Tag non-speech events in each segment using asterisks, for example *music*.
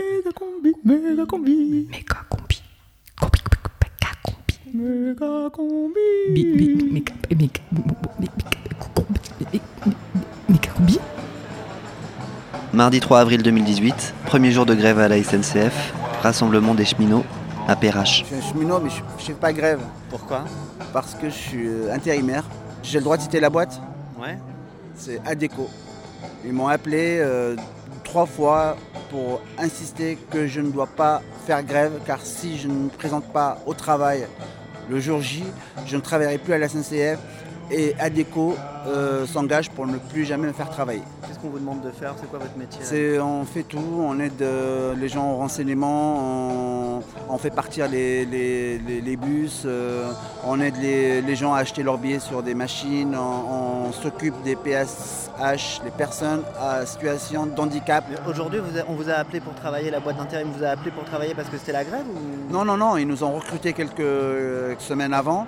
méga combi, méga combi, Méga combi. Combi, méga combi. méga combi. Bi- bi- Méga méga- méga- méga combi. Mardi 3 avril 2018, premier jour de grève à la SNCF, rassemblement des cheminots à Perrache. Je suis cheminot, mais je ne fais pas grève Pourquoi? Parce que je suis euh, intérimaire. J'ai le droit de citer la boîte, Ouais. c'est Adeco. Ils m'ont appelé euh, trois fois pour insister que je ne dois pas faire grève, car si je ne me présente pas au travail le jour J, je ne travaillerai plus à la SNCF et Adeco euh, s'engage pour ne plus jamais me faire travailler. Qu'est-ce qu'on vous demande de faire? C'est quoi votre métier on fait tout, on aide euh, les gens au renseignement, on, on fait partir les, les- les- les bus, euh, on aide les, gens à acheter leurs billets sur des machines, on, on s'occupe des PSH, les personnes à situation de handicap. Aujourd'hui, on vous a appelé pour travailler, la boîte d'intérim vous a appelé pour travailler parce que c'était la grève ou? Non, non, non, ils nous ont recrutés quelques semaines avant,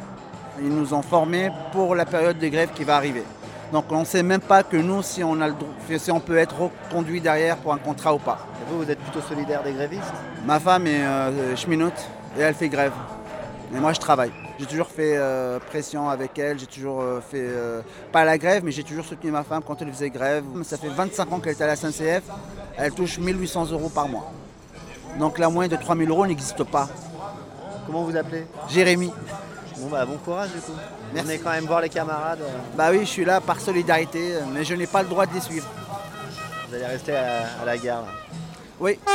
ils nous ont formés pour la période de grève qui va arriver. Donc on ne sait même pas que nous, si on, a le, si on peut être reconduit derrière pour un contrat ou pas. Et vous, vous êtes plutôt solidaire des grévistes? Ma femme est euh, cheminote et elle fait grève. Et moi je travaille. J'ai toujours fait euh, pression avec elle, j'ai toujours euh, fait, pas la grève, mais j'ai toujours soutenu ma femme quand elle faisait grève. Ça fait 25 ans qu'elle est à la SNCF, elle touche 1800 euros par mois. Donc la moyenne de 3000 euros n'existe pas. Comment vous appelez? Jérémy, Bon bah bon courage du coup. Merci. Venez quand même voir les camarades. euh, bah oui, je suis là par solidarité, mais je n'ai pas le droit de les suivre. Vous allez rester à, à la gare. là. Oui. Ne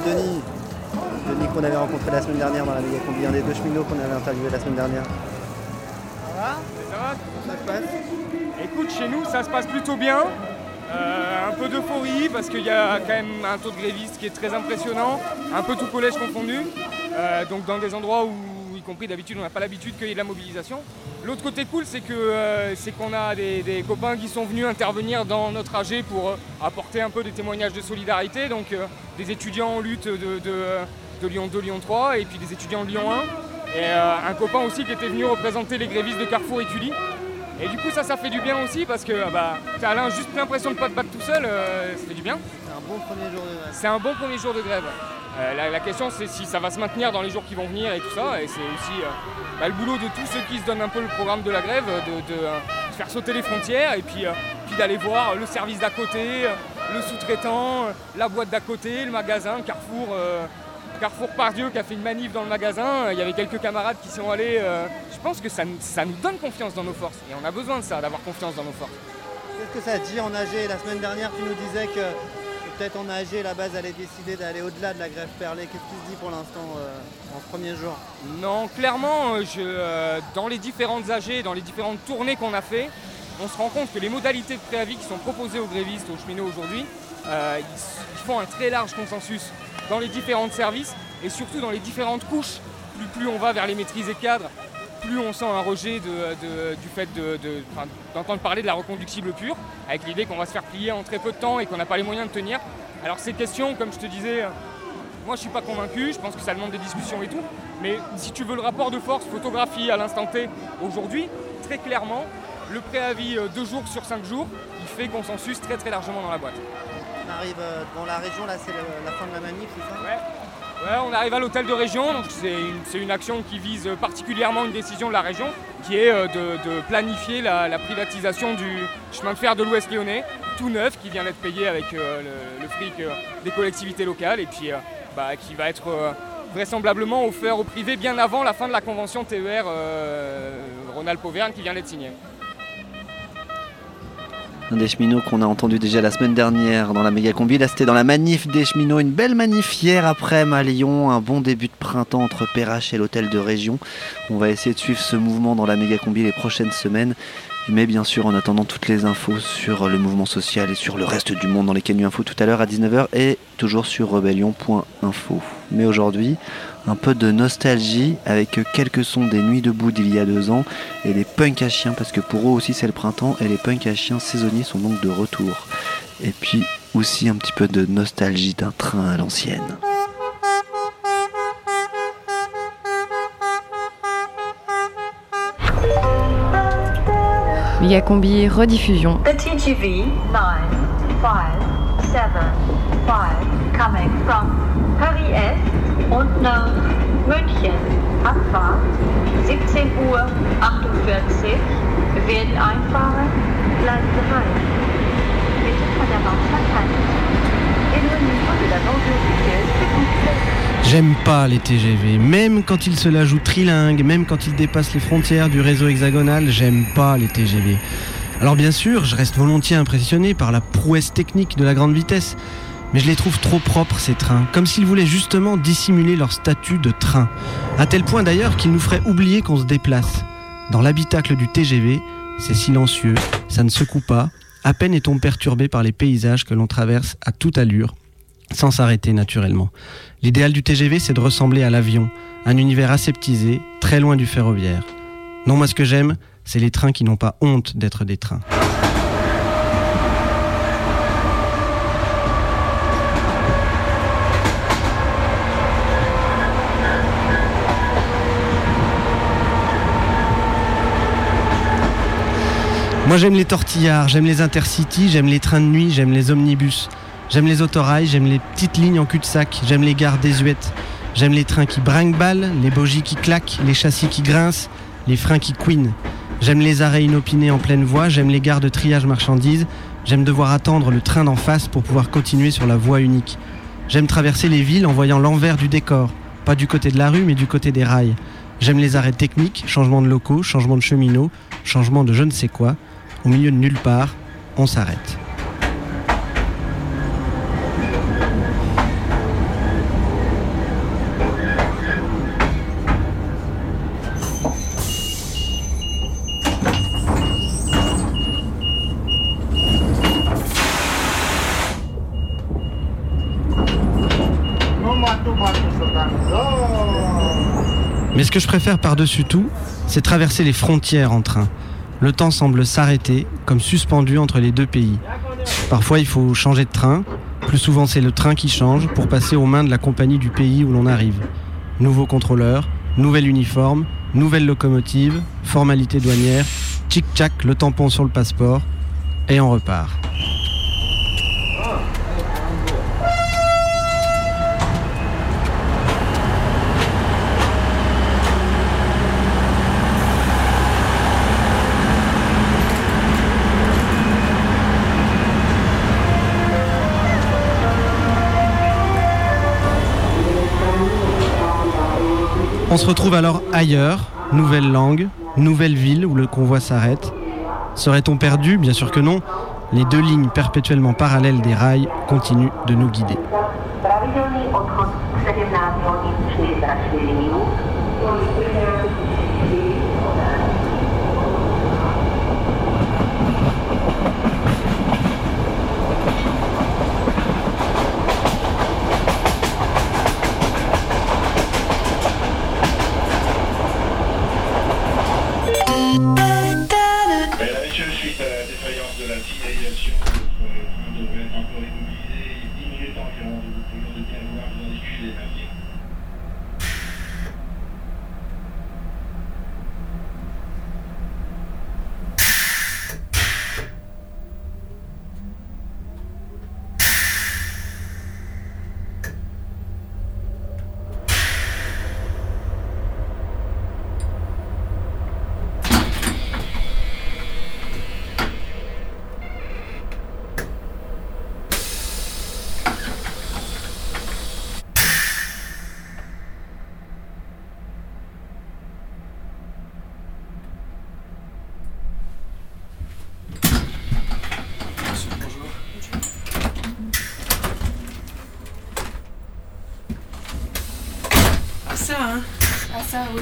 Denis. Denis qu'on avait rencontré la semaine dernière dans la méga combi, un des deux cheminots qu'on avait interviewé la semaine dernière. Ça va? Ça se passe Écoute, chez nous, ça se passe plutôt bien. Euh, un peu d'euphorie parce qu'il y a quand même un taux de grévistes qui est très impressionnant, un peu tout collège confondu. Euh, donc dans des endroits où, y compris d'habitude, on n'a pas l'habitude qu'il y ait de la mobilisation. L'autre côté cool, c'est que euh, c'est qu'on a des, des copains qui sont venus intervenir dans notre AG pour euh, apporter un peu des témoignages de solidarité. Donc euh, des étudiants en lutte de, de, de Lyon 2, Lyon 3 et puis des étudiants de Lyon 1. Et un copain aussi qui était venu représenter les grévistes de Carrefour et Tully. Et du coup ça ça fait du bien aussi parce que bah, t'as juste l'impression de pas te battre tout seul, ça fait du bien. C'est un bon premier jour de grève. C'est un bon premier jour de grève. Euh, la, question c'est si ça va se maintenir dans les jours qui vont venir et tout ça. Et c'est aussi euh, bah, le boulot de tous ceux qui se donnent un peu le programme de la grève, de, euh, faire sauter les frontières et puis, d'aller voir le service d'à côté, le sous-traitant, la boîte d'à côté, le magasin, Carrefour. Carrefour Pardieu qui a fait une manif dans le magasin, il y avait quelques camarades qui sont allés. je pense que ça, nous- donne confiance dans nos forces. Et on a besoin de ça, d'avoir confiance dans nos forces. Qu'est-ce que ça dit en AG La semaine dernière, tu nous disais que peut-être en AG, la base allait décider d'aller au-delà de la grève perlée. Qu'est-ce qui se dit pour l'instant euh, en premier jour Non, clairement, euh, euh, dans les différentes AG, dans les différentes tournées qu'on a fait, on se rend compte que les modalités de préavis qui sont proposées aux grévistes, aux cheminots aujourd'hui, ils, font un très large consensus dans les différents services et surtout dans les différentes couches. Plus, plus on va vers les maîtrisés cadres, plus on sent un rejet de- de- du fait de- d'entendre parler de la reconductible pure, avec l'idée qu'on va se faire plier en très peu de temps et qu'on n'a pas les moyens de tenir. Alors ces questions, comme je te disais, moi je suis pas convaincu, je pense que ça demande des discussions et tout, mais si tu veux le rapport de force photographie à l'instant T aujourd'hui, très clairement, le préavis euh, deux jours sur cinq jours, il fait consensus très très largement dans la boîte. On arrive euh, dans la région, là c'est la fin de la manif, c'est ça? Ouais. On arrive à l'hôtel de région, c'est une, action qui vise particulièrement une décision de la région, qui est euh, de, planifier la, privatisation du chemin de fer de l'Ouest lyonnais, tout neuf, qui vient d'être payé avec euh, le, fric euh, des collectivités locales, et puis bah, qui va être vraisemblablement offert au privé bien avant la fin de la convention TER euh, Rhône-Alpes-Auvergne qui vient d'être signée. Un des cheminots qu'on a entendu déjà la semaine dernière dans la méga combi. Là, c'était dans la manif des cheminots. Une belle manif hier après à Lyon. Un bon début de printemps entre Perrache et l'hôtel de région. On va essayer de suivre ce mouvement dans la méga combi les prochaines semaines. Mais bien sûr, en attendant toutes les infos sur le mouvement social et sur le reste du monde dans les Canu Info tout à l'heure à 19h et toujours sur rebellion.info. mais aujourd'hui, un peu de nostalgie avec quelques sons des nuits debout d'il y a deux ans et les punks à chiens, parce que pour eux aussi c'est le printemps et les punks à chiens saisonniers sont donc de retour. Et puis aussi un petit peu de nostalgie d'un train à l'ancienne. Méga combi rediffusion. The TGV 9575 coming from Paris Est und nach München. Abfahrt 17 Uhr 48 werden einfahren. J'aime pas les TGV, même quand ils se la jouent trilingue, même quand ils dépassent les frontières du réseau hexagonal, j'aime pas les TGV. Alors bien sûr, je reste volontiers impressionné par la prouesse technique de la grande vitesse, mais je les trouve trop propres ces trains, comme s'ils voulaient justement dissimuler leur statut de train, à tel point d'ailleurs qu'ils nous feraient oublier qu'on se déplace. Dans l'habitacle du TGV, c'est silencieux, ça ne secoue pas, à peine est-on perturbé par les paysages que l'on traverse à toute allure, sans s'arrêter naturellement. L'idéal du TGV, c'est de ressembler à l'avion, un univers aseptisé, très loin du ferroviaire. Non, moi ce que j'aime, c'est les trains qui n'ont pas honte d'être des trains. Moi j'aime les tortillards, j'aime les intercities, j'aime les trains de nuit, j'aime les omnibus. J'aime les autorails, j'aime les petites lignes en cul-de-sac, j'aime les gares désuètes. J'aime les trains qui brinque-ballent, les bogies qui claquent, les châssis qui grincent, les freins qui couinent. J'aime les arrêts inopinés en pleine voie, j'aime les gares de triage marchandises, j'aime devoir attendre le train d'en face pour pouvoir continuer sur la voie unique. J'aime traverser les villes en voyant l'envers du décor, pas du côté de la rue mais du côté des rails. J'aime les arrêts techniques, changement de locaux, changement de cheminots, changement de je ne sais quoi. Au milieu de nulle part, on s'arrête. Mais ce que je préfère par-dessus tout, c'est traverser les frontières en train. Le temps semble s'arrêter, comme suspendu entre les deux pays. Parfois, il faut changer de train. Plus souvent, c'est le train qui change pour passer aux mains de la compagnie du pays où l'on arrive. Nouveau contrôleur, nouvel uniforme, nouvelle locomotive, formalité douanière, tchic-tchac, le tampon sur le passeport, et on repart. Se retrouve alors ailleurs, nouvelle langue, nouvelle ville où le convoi s'arrête. Serait-on perdu? Bien sûr que non. Les deux lignes perpétuellement parallèles des rails continuent de nous guider. Pravidelný odchod 17 hodin 44 minut. Mesdames et messieurs, suite à la défaillance de la signalisation, votre train devrait être un peu immobilisé et 10 minutes environ. Je vous prie de bien vouloir vous en excuser. Merci.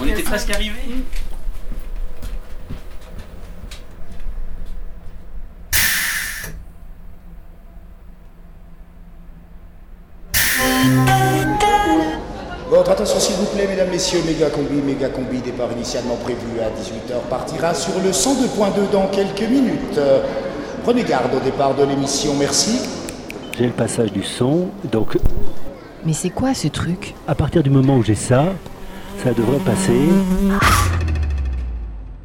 On était presque arrivé. Votre attention s'il vous plaît, mesdames, messieurs, méga combi, méga combi, départ initialement prévu à 18h, partira sur le 102.2 dans quelques minutes. Euh, Prenez garde au départ de l'émission, merci. J'ai le passage du son, donc Mais c'est quoi ce truc? à partir du moment où j'ai ça, ça devrait passer.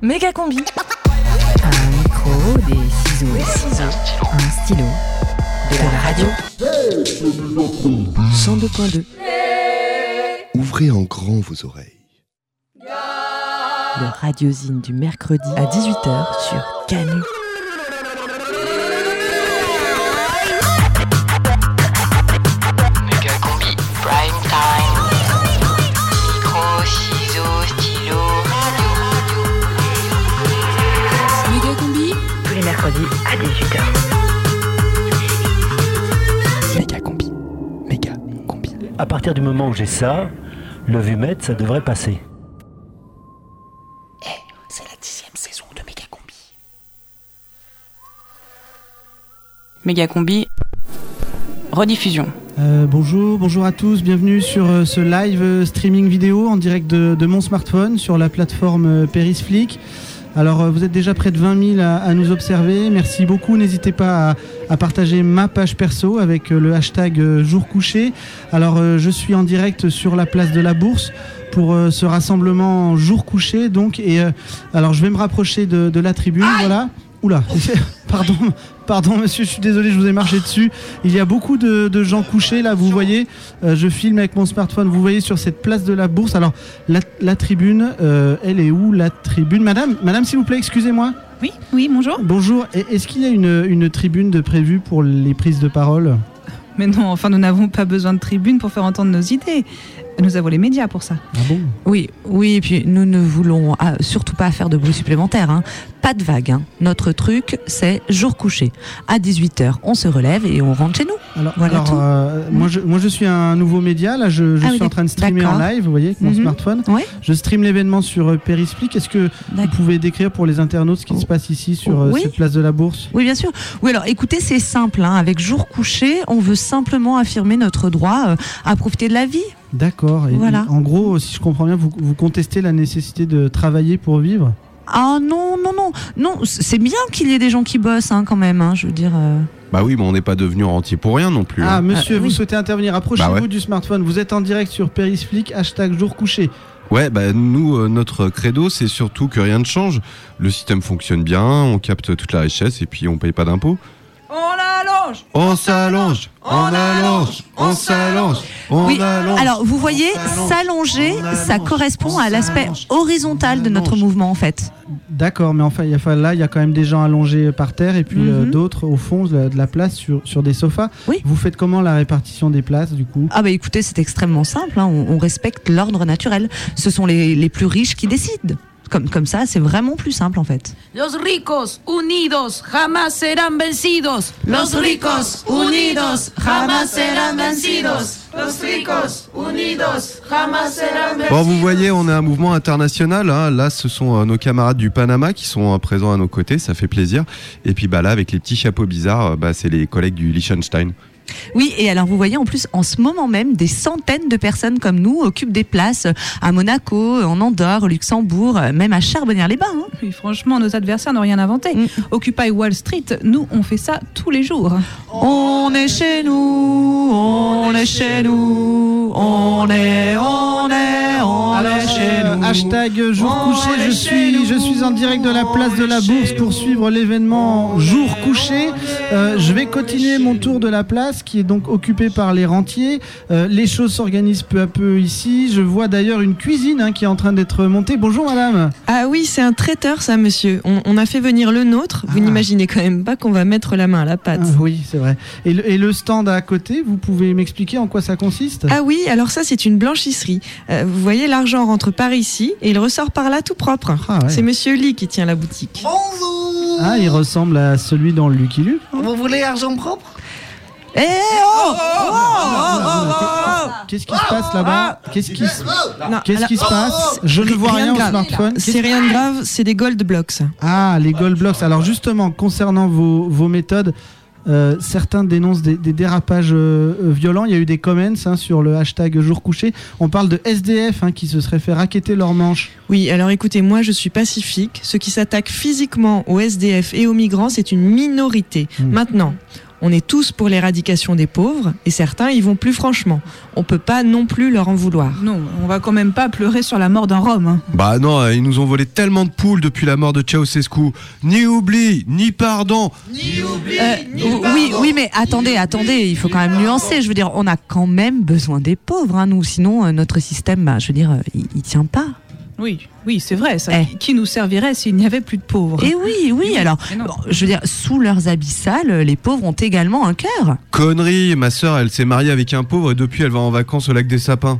Méga combi. Un micro, des ciseaux, des ciseaux, un stylo, de la radio. 102.2. Ouvrez en grand vos oreilles. Le radiosine du mercredi à 18h sur Canu. Mercredis à 18h. Méga combi. Méga combi. À partir du moment où j'ai ça, le vumètre, ça devrait passer. C'est la dixième saison de Méga Combi. Méga combi, rediffusion. Euh, bonjour, bonjour à tous, bienvenue sur euh, ce live euh, streaming vidéo en direct de, de mon smartphone sur la plateforme euh, Perisflick. Alors euh, vous êtes déjà près de 20 000 à, à nous observer, merci beaucoup, n'hésitez pas à, à partager ma page perso avec euh, le hashtag euh, jour couché. Alors je suis en direct sur la place de la Bourse pour ce rassemblement jour couché donc. Et alors je vais me rapprocher de, de la tribune, voilà. Oula, *laughs* pardon, pardon monsieur, je suis désolé, je vous ai marché dessus. Il y a beaucoup de, de gens couchés là, vous voyez. Euh, je filme avec mon smartphone, vous voyez sur cette place de la bourse. Alors la, la tribune, euh, elle est où la tribune? Madame, madame s'il vous plaît, excusez-moi. Oui, oui, bonjour. Bonjour, est-ce qu'il y a une, une tribune de prévue pour les prises de parole? Mais non, enfin, nous n'avons pas besoin de tribune pour faire entendre nos idées. Nous avons les médias pour ça. Ah bon? Oui, oui, et puis nous ne voulons ah, surtout pas faire de bruit supplémentaire. hein. Pas de vague. hein. Notre truc, c'est jour couché. À 18h, on se relève et on rentre chez nous. Alors, Voilà alors, tout. euh, moi, je, moi je suis un nouveau média, là je, je Ah, suis en train de streamer en live, vous voyez, avec mon Mhm. smartphone. Je stream l'événement sur euh, Perispeak. Est-ce que vous pouvez décrire pour les internautes ce qui se passe ici sur euh, Oh. Oui. cette place de la Bourse? Oui, bien sûr. Oui, alors écoutez, c'est simple. hein. Avec jour couché, on veut simplement affirmer notre droit euh, à profiter de la vie. D'accord. Voilà. En gros, si je comprends bien, vous, vous contestez la nécessité de travailler pour vivre? Ah non, non, non. Non, c'est bien qu'il y ait des gens qui bossent hein, quand même. hein, je veux dire. euh. Bah oui, mais on n'est pas devenu rentier pour rien non plus. Ah, hein. monsieur, Ah, vous oui. souhaitez intervenir Approchez-vous Bah ouais. du smartphone. Vous êtes en direct sur Perisflick, hashtag jour couché. Ouais, bah nous, euh, notre credo, c'est surtout que rien ne change. Le système fonctionne bien, on capte toute la richesse et puis on paye pas d'impôts. On allonge On s'allonge, on allonge, on s'allonge, on Oui, allonge. alors vous voyez, s'allonger, ça correspond à l'aspect horizontal de notre mouvement en fait. D'accord, mais enfin, là, il y a quand même des gens allongés par terre et puis euh, Mhm. d'autres au fond de la, de la place sur, sur des sofas. Oui. Vous faites comment la répartition des places du coup? Ah bah écoutez, c'est extrêmement simple, hein, on, on respecte l'ordre naturel. Ce sont les, les plus riches qui décident. Comme, comme ça, c'est vraiment plus simple en fait. Los ricos unidos jamás serán vencidos. Los ricos unidos jamás serán vencidos. Los ricos unidos jamás serán vencidos. Bon, vous voyez, on est un mouvement international. hein. Là, ce sont euh, nos camarades du Panama qui sont euh, présents à nos côtés. Ça fait plaisir. Et puis bah là, avec les petits chapeaux bizarres, euh, bah, c'est les collègues du Liechtenstein. Oui, et alors vous voyez en plus en ce moment même, des centaines de personnes comme nous occupent des places à Monaco, en Andorre, au Luxembourg, même à Charbonnières-les-Bains. hein. Oui, franchement, nos adversaires n'ont rien inventé. Occupy Wall Street, nous, on fait ça tous les jours. On est chez nous, on est chez nous, on est, on est, on Alors, est chez euh, nous. hashtag jour On couché, est je chez suis, nous, je suis en direct de la place de la Bourse pour suivre l'événement jour couché. Euh, je vais continuer mon tour de la place qui est donc occupée par les rentiers. Euh, les choses s'organisent peu à peu ici. Je vois d'ailleurs une cuisine hein, qui est en train d'être montée. Bonjour madame. Ah oui, c'est un traiteur ça, monsieur. On, on a fait venir le nôtre. Vous n'imaginez quand même pas qu'on va mettre la main à la pâte. Ah, oui, c'est vrai. Et le, et le stand à côté, vous pouvez m'expliquer en quoi ça consiste? Ah oui, alors ça c'est une blanchisserie. Euh, vous voyez, l'argent rentre par ici et il ressort par là tout propre. Ah ouais. C'est monsieur Lee qui tient la boutique. Ah, il ressemble à celui dans le Lucky Luke. Vous voulez argent propre? Eh oh, Qu'est-ce qui se passe là-bas Qu'est-ce qui, se- Non, qu'est-ce qui se alors- passe Je ne vois rien rien au grave. smartphone. C'est rien de grave, c'est des gold blocks. Ah, les gold blocks. Alors justement, concernant vos, vos méthodes, Euh, certains dénoncent des, des dérapages euh, euh, violents. Il y a eu des comments hein, sur le hashtag jour couché. On parle de SDF hein, qui se seraient fait raqueter leurs manches. Oui, alors écoutez, moi je suis pacifique. Ceux qui s'attaquent physiquement aux SDF et aux migrants, c'est une minorité. Maintenant, on est tous pour l'éradication des pauvres et certains y vont plus franchement. On peut pas non plus leur en vouloir. Non, on va quand même pas pleurer sur la mort d'un Rome. hein. Bah non, euh, ils nous ont volé tellement de poules depuis la mort de Ceausescu. Ni oubli, ni pardon. Euh, oui, oui, mais attendez, attendez, il faut quand même nuancer. Je veux dire, on a quand même besoin des pauvres, hein, nous. Sinon, euh, notre système, bah, je veux dire, euh, il, il tient pas. Oui, oui, c'est vrai. Ça, Qui nous servirait s'il n'y avait plus de pauvres? Eh oui, oui, alors, bon, je veux dire, sous leurs habits sales, les pauvres ont également un cœur. Connerie, ma sœur, elle s'est mariée avec un pauvre et depuis elle va en vacances au lac des sapins.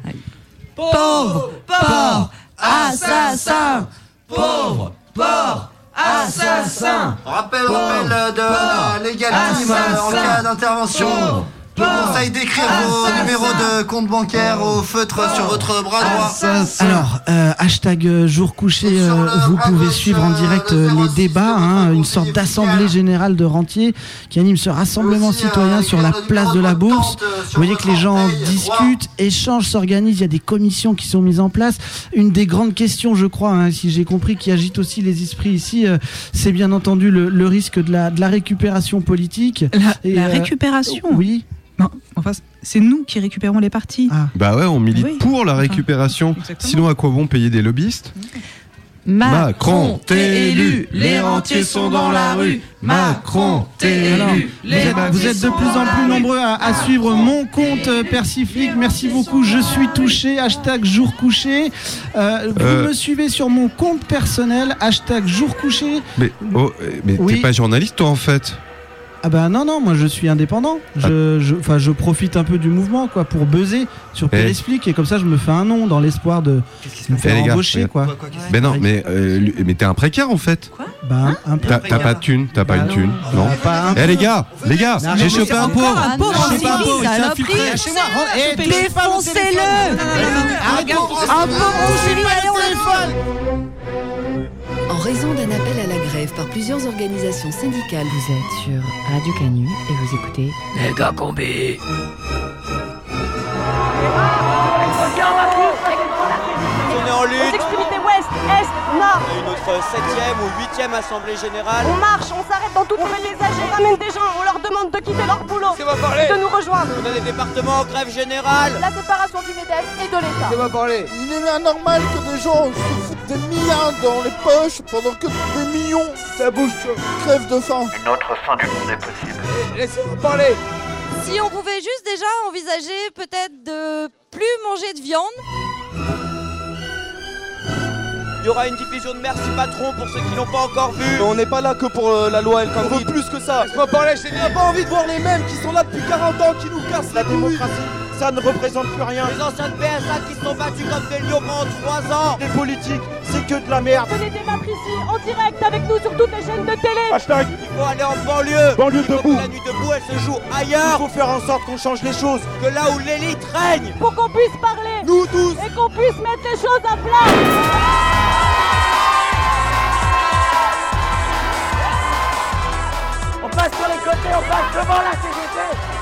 Pauvre, porc, assassin. Pauvre, porc, assassin. Rappel, rappel euh, de légalité euh, en cas d'intervention. Je vous conseille d'écrire vos numéros de compte bancaire au feutre sur votre bras droit. Alors, euh, hashtag euh, jour couché, euh, vous pouvez suivre en direct euh, les débats, hein, une sorte d'assemblée générale de rentiers qui anime ce rassemblement citoyen sur la place de la Bourse. Vous voyez que les gens discutent, échangent, s'organisent, il y a des commissions qui sont mises en place. Une des grandes questions, je crois, hein, si j'ai compris, qui agite aussi les esprits ici, c'est bien entendu le, le risque de la, de la récupération politique. La, Et, la euh, récupération Oui. Non, enfin, c'est nous qui récupérons les partis. Bah ouais, on milite Oui. pour la récupération. Sinon, à quoi bon payer des lobbyistes? Macron, t'es élu, les rentiers sont dans la rue. Macron, t'es élu, vous, êtes, vous êtes de plus en plus nombreux à, à suivre mon compte Persiflic. Merci beaucoup. Je suis touché. Hashtag jour couché. Euh, vous Euh. me suivez sur mon compte personnel. Hashtag jour couché. Mais, oh, mais Oui. t'es pas journaliste toi en fait? Ah bah non non, moi je suis indépendant. Je, je, enfin, je profite un peu du mouvement quoi pour buzzer sur Eh. Perisplic et comme ça je me fais un nom dans l'espoir de me Eh, faire gars, embaucher quoi. regarde. Ben non, mais, euh, mais t'es un précaire en fait. Bah un, un peu. T'as pas de thune, t'as pas Bah une non. thune, non Bah, Eh les gars, les gars, Non, j'ai mais chopé un pauvre. un pauvre chopé un pauvre, s'est. Lâchez-moi, raison d'un appel à la grève par plusieurs organisations syndicales, vous êtes sur Radio Canu et vous écoutez Méga combi. Est, nord. On a eu notre 7ème ou 8ème assemblée générale. On marche, on s'arrête dans toutes les des âgés. On ramène des gens, on leur demande de quitter leur boulot. C'est moi parler. Et de nous rejoindre. On a des départements en grève générale. La séparation du MEDEF et de l'État. C'est moi parler. Il est anormal que des gens se foutent des milliards dans les poches pendant que des millions Ça bouge. crèvent de faim. Une autre fin du monde est possible. Laissez-moi parler. Si on pouvait juste déjà envisager peut-être de plus manger de viande. Il y aura une diffusion de merci patron pour ceux qui l'ont pas encore vu. On n'est pas là que pour euh, la loi El Khomri. On veut plus que ça. Laisse-moi parler, j'ai dit. pas envie de voir les mêmes qui sont là depuis 40 ans, qui nous cassent la démocratie. Ça ne représente plus rien. Les anciens de PSA qui se sont battus comme des lions pendant 3 ans. Les politiques, c'est que de la merde. Venez débattre ici, en direct avec nous sur toutes les chaînes de télé. Hashtag Il faut aller en banlieue Banlieue debout La nuit debout, elle se joue ailleurs Il faut faire en sorte qu'on change les choses Que là où l'élite règne Pour qu'on puisse parler. Nous tous Et qu'on puisse mettre les choses à plat. Passe sur les côtés, on passe devant la CGT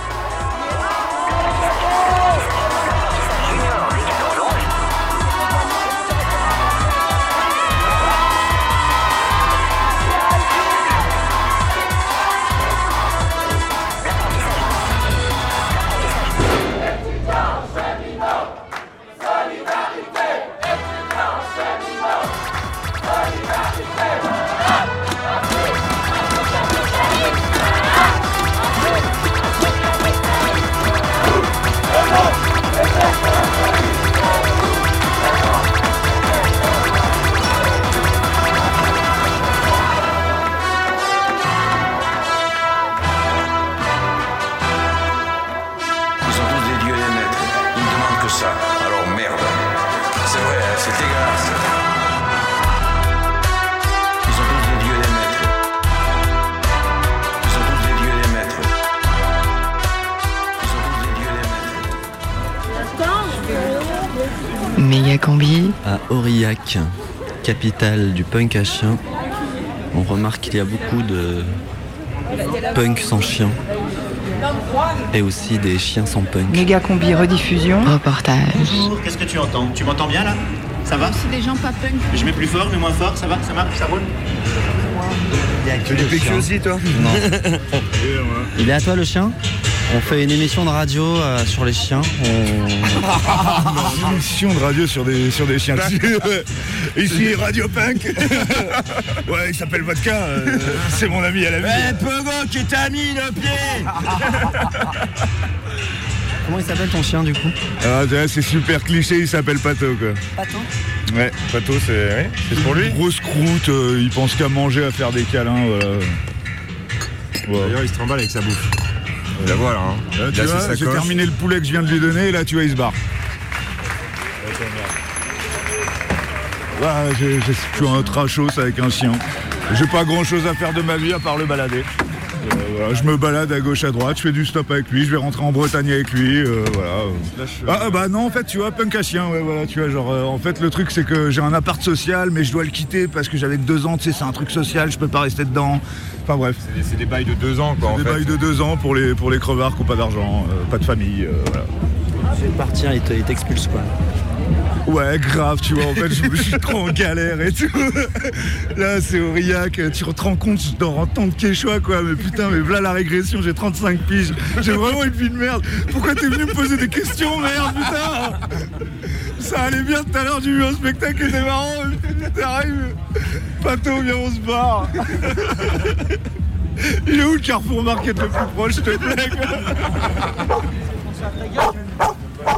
capitale du punk à chien, on remarque qu'il y a beaucoup de Punk sans chien. Et aussi des chiens sans punk. Méga combi rediffusion. Reportage. Bonjour, qu'est-ce que tu entends? Tu m'entends bien là? Ça va? C'est des gens pas punk. Je mets plus fort, mais moins fort, ça va? Ça marche? Ça roule? Tu les PQ aussi, toi? Non. *laughs* Il est à toi le chien? On fait une émission de radio euh, sur les chiens. On- *laughs* Une émission de radio sur des, sur des chiens. *laughs* Ici Radio Punk. *laughs* ouais, il s'appelle Vodka. euh, c'est mon ami à la vie. Eh, Pogo, qui t'a mis le pied *laughs* Comment il s'appelle ton chien du coup Ah, tu vois, c'est super cliché, il s'appelle Pato quoi. Pato Ouais, Pato c'est ouais, c'est pour lui. Grosse croûte, euh, il pense qu'à manger, à faire des câlins, voilà. D'ailleurs, il se trimballe avec sa bouffe. La voilà. Hein. Là, tu Là, vois, j'ai terminé le poulet que je viens de lui donner, et là tu vois, il se barre. J'ai- je suis un trashos avec un chien. J'ai pas grand chose à faire de ma vie à part le balader. Euh, voilà, je me balade à gauche à droite, je fais du stop avec lui, je vais rentrer en Bretagne avec lui, euh, voilà. Ah ah, bah non en fait tu vois punk à chien ouais voilà tu vois genre euh, en fait le truc c'est que j'ai un appart social mais je dois le quitter parce que j'avais que deux ans tu sais c'est un truc social je peux pas rester dedans enfin bref C'est des- bails de deux ans, quoi, en des fait. bails de deux ans pour les pour les crevards qui ont pas d'argent euh, pas de famille euh, voilà vais partir, il t'expulse quoi. *laughs* Ouais, grave, tu vois, en fait, je, suis trop en galère et tout. *laughs* Là, c'est Aurillac, tu te rends compte, je dors en temps de Quechua, quoi. Mais putain, mais voilà la régression, j'ai 35 piges. J'ai vraiment une vie de merde. Pourquoi t'es venu me poser des questions, merde, putain *laughs* Ça allait bien tout à l'heure, j'ai vu un spectacle, c'était marrant. mais T'arrives, Pato, viens, on se barre. Il est où le Carrefour Market le plus proche, s'il te plaît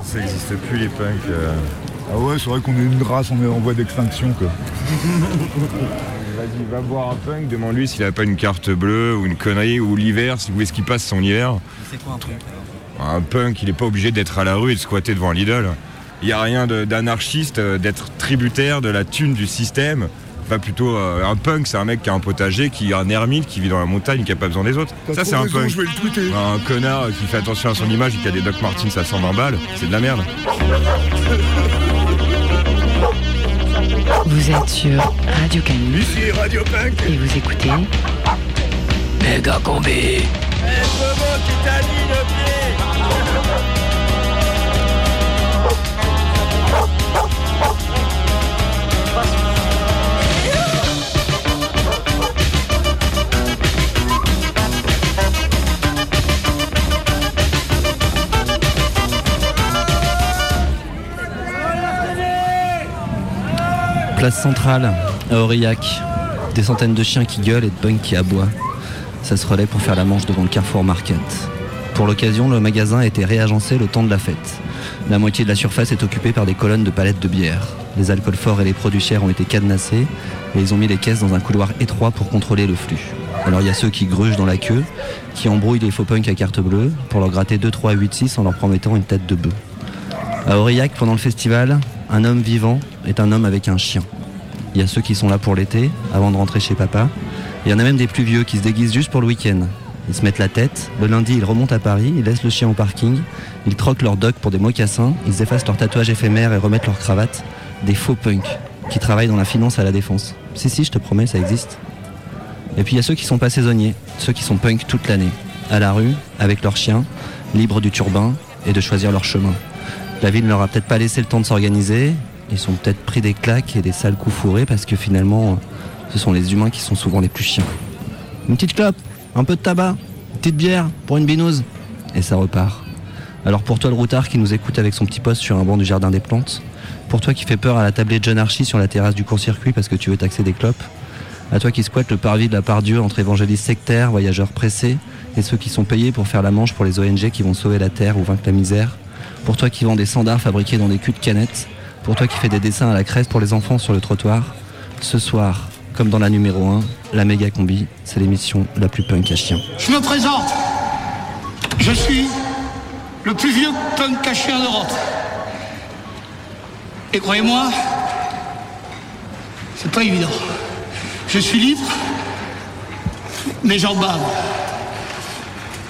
Ça n'existe plus, les punks. euh. Ah ouais, c'est vrai qu'on est une race, on est en voie d'extinction, quoi. *laughs* Vas-y, va voir un punk, demande-lui s'il a pas une carte bleue ou une connerie, ou l'hiver, si- où est-ce qu'il passe son hiver. C'est quoi un truc Un punk, il est pas obligé d'être à la rue et de squatter devant Lidl. Il n'y a rien d'anarchiste, euh, d'être tributaire de la thune du système. Enfin, plutôt, euh, un punk, c'est un mec qui a un potager, qui a un ermite, qui vit dans la montagne, qui a pas besoin des autres. Ça, c'est un raison, punk. je vais le tweeter. Un connard qui fait attention à son image et qui a des Doc Martens à 120 balles, c'est de la merde. *laughs* Vous êtes sur Radio Canu. Ici Radio Punk. Et vous écoutez Méga combi Eh, Pogo, qui t'a mis le pied Place centrale, à Aurillac. Des centaines de chiens qui gueulent et de punks qui aboient. Ça se relaie pour faire la manche devant le Carrefour Market. Pour l'occasion, le magasin a été réagencé le temps de la fête. La moitié de la surface est occupée par des colonnes de palettes de bière. Les alcools forts et les produits chers ont été cadenassés et ils ont mis les caisses dans un couloir étroit pour contrôler le flux. Alors il y a ceux qui grugent dans la queue, qui embrouillent les faux punks à carte bleue pour leur gratter 2, 3, 8, 6 en leur promettant une tête de bœuf. À Aurillac, pendant le festival, un homme vivant est un homme avec un chien. Il y a ceux qui sont là pour l'été, avant de rentrer chez papa. Il y en a même des plus vieux qui se déguisent juste pour le week-end. Ils se mettent la tête, le lundi ils remontent à Paris, ils laissent le chien au parking, ils troquent leur doc pour des mocassins, ils effacent leurs tatouages éphémères et remettent leur cravate. Des faux punks qui travaillent dans la finance à la défense. Si si, je te promets, ça existe. Et puis il y a ceux qui sont pas saisonniers, ceux qui sont punks toute l'année, à la rue, avec leurs chiens, libres du turbin et de choisir leur chemin. La ville ne leur a peut-être pas laissé le temps de s'organiser, ils sont peut-être pris des claques et des sales coups fourrés parce que finalement, ce sont les humains qui sont souvent les plus chiants. Une petite clope, un peu de tabac, une petite bière pour une binouse, et ça repart. Alors pour toi le routard qui nous écoute avec son petit poste sur un banc du jardin des plantes, pour toi qui fait peur à la tablée de John Archie sur la terrasse du court-circuit parce que tu veux taxer des clopes, à toi qui squatte le parvis de la part Dieu entre évangélistes sectaires, voyageurs pressés, et ceux qui sont payés pour faire la manche pour les ONG qui vont sauver la terre ou vaincre la misère, pour toi qui vend des standards fabriqués dans des culs de canettes, pour toi qui fais des dessins à la crève pour les enfants sur le trottoir, ce soir, comme dans la numéro 1, la méga combi, c'est l'émission la plus punk à chien. Je me présente. Je suis le plus vieux punk à chien d'Europe. Et croyez-moi, c'est pas évident. Je suis libre, mais j'en bave.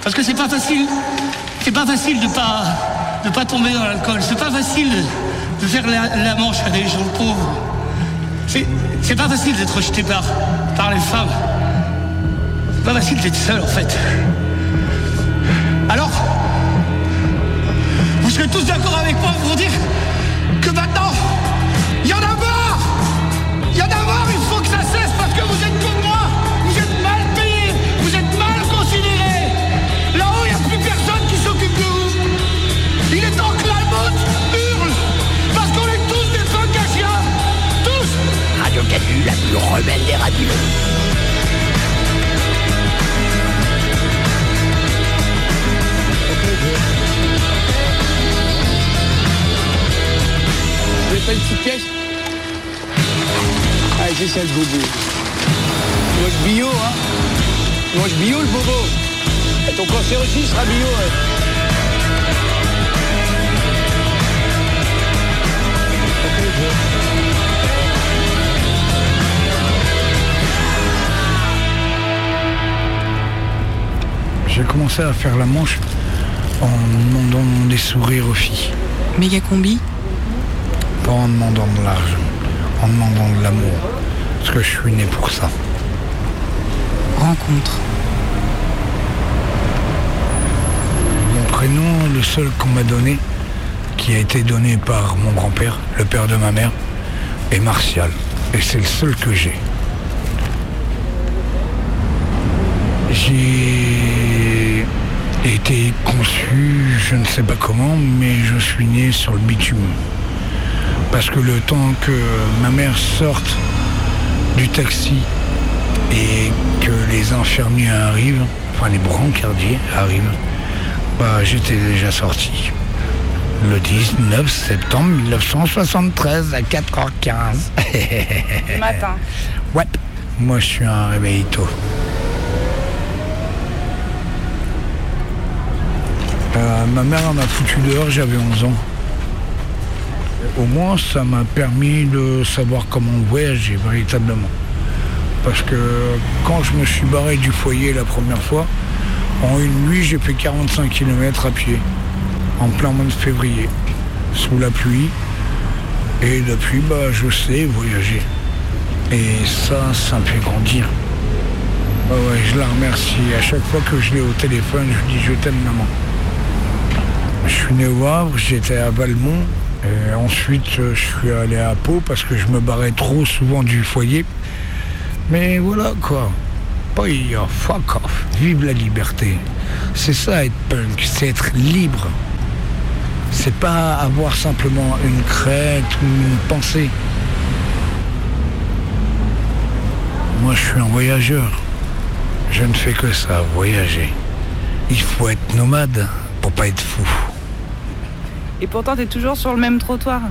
Parce que c'est pas facile. C'est pas facile de pas de pas tomber dans l'alcool. C'est pas facile de, faire la, manche à des gens pauvres. C'est c'est pas facile d'être rejeté par par les femmes. Pas facile d'être seul en fait. Alors Vous serez tous d'accord avec moi pour dire que maintenant, Plus rebelle des radios. Vous voulez pas une petite pièce Allez, c'est ça le bobo. Tu manges bio, hein Tu manges bio le bobo. Et ton cancer aussi sera bio, ouais. J'ai commencé à faire la manche en demandant des sourires aux filles. Méga combi Pas en demandant de l'argent, en demandant de l'amour. Parce que je suis né pour ça. Rencontre. Mon prénom, le seul qu'on m'a donné, qui a été donné par mon grand-père, le père de ma mère, est Martial. Et c'est le seul que j'ai. J'ai été conçu, je ne sais pas comment, mais je suis né sur le bitume. Parce que le temps que ma mère sorte du taxi et que les infirmiers arrivent, enfin les brancardiers arrivent, bah j'étais déjà sorti. Le 19 septembre 1973 à 4h15. Le matin. *laughs* Ouais, moi je suis un réveil Euh, ma mère m'a foutu dehors, j'avais 11 ans. Au moins, ça m'a permis de savoir comment voyager véritablement. Parce que quand je me suis barré du foyer la première fois, en une nuit, j'ai fait 45 km à pied, en plein mois de février, sous la pluie. Et depuis, bah, je sais voyager. Et ça, ça me fait grandir. Ouais, je la remercie. À chaque fois que je l'ai au téléphone, je dis je t'aime maman. Je suis né au Havre, j'étais à Valmont. Et ensuite, euh, je suis allé à Pau parce que je me barrais trop souvent du foyer. Mais voilà quoi. Boy, oh, fuck off. Vive la liberté. C'est ça être punk, c'est être libre. C'est pas avoir simplement une crête ou une pensée. Moi, je suis un voyageur. Je ne fais que ça, voyager. Il faut être nomade pour pas être fou. Et pourtant, t'es toujours sur le même trottoir.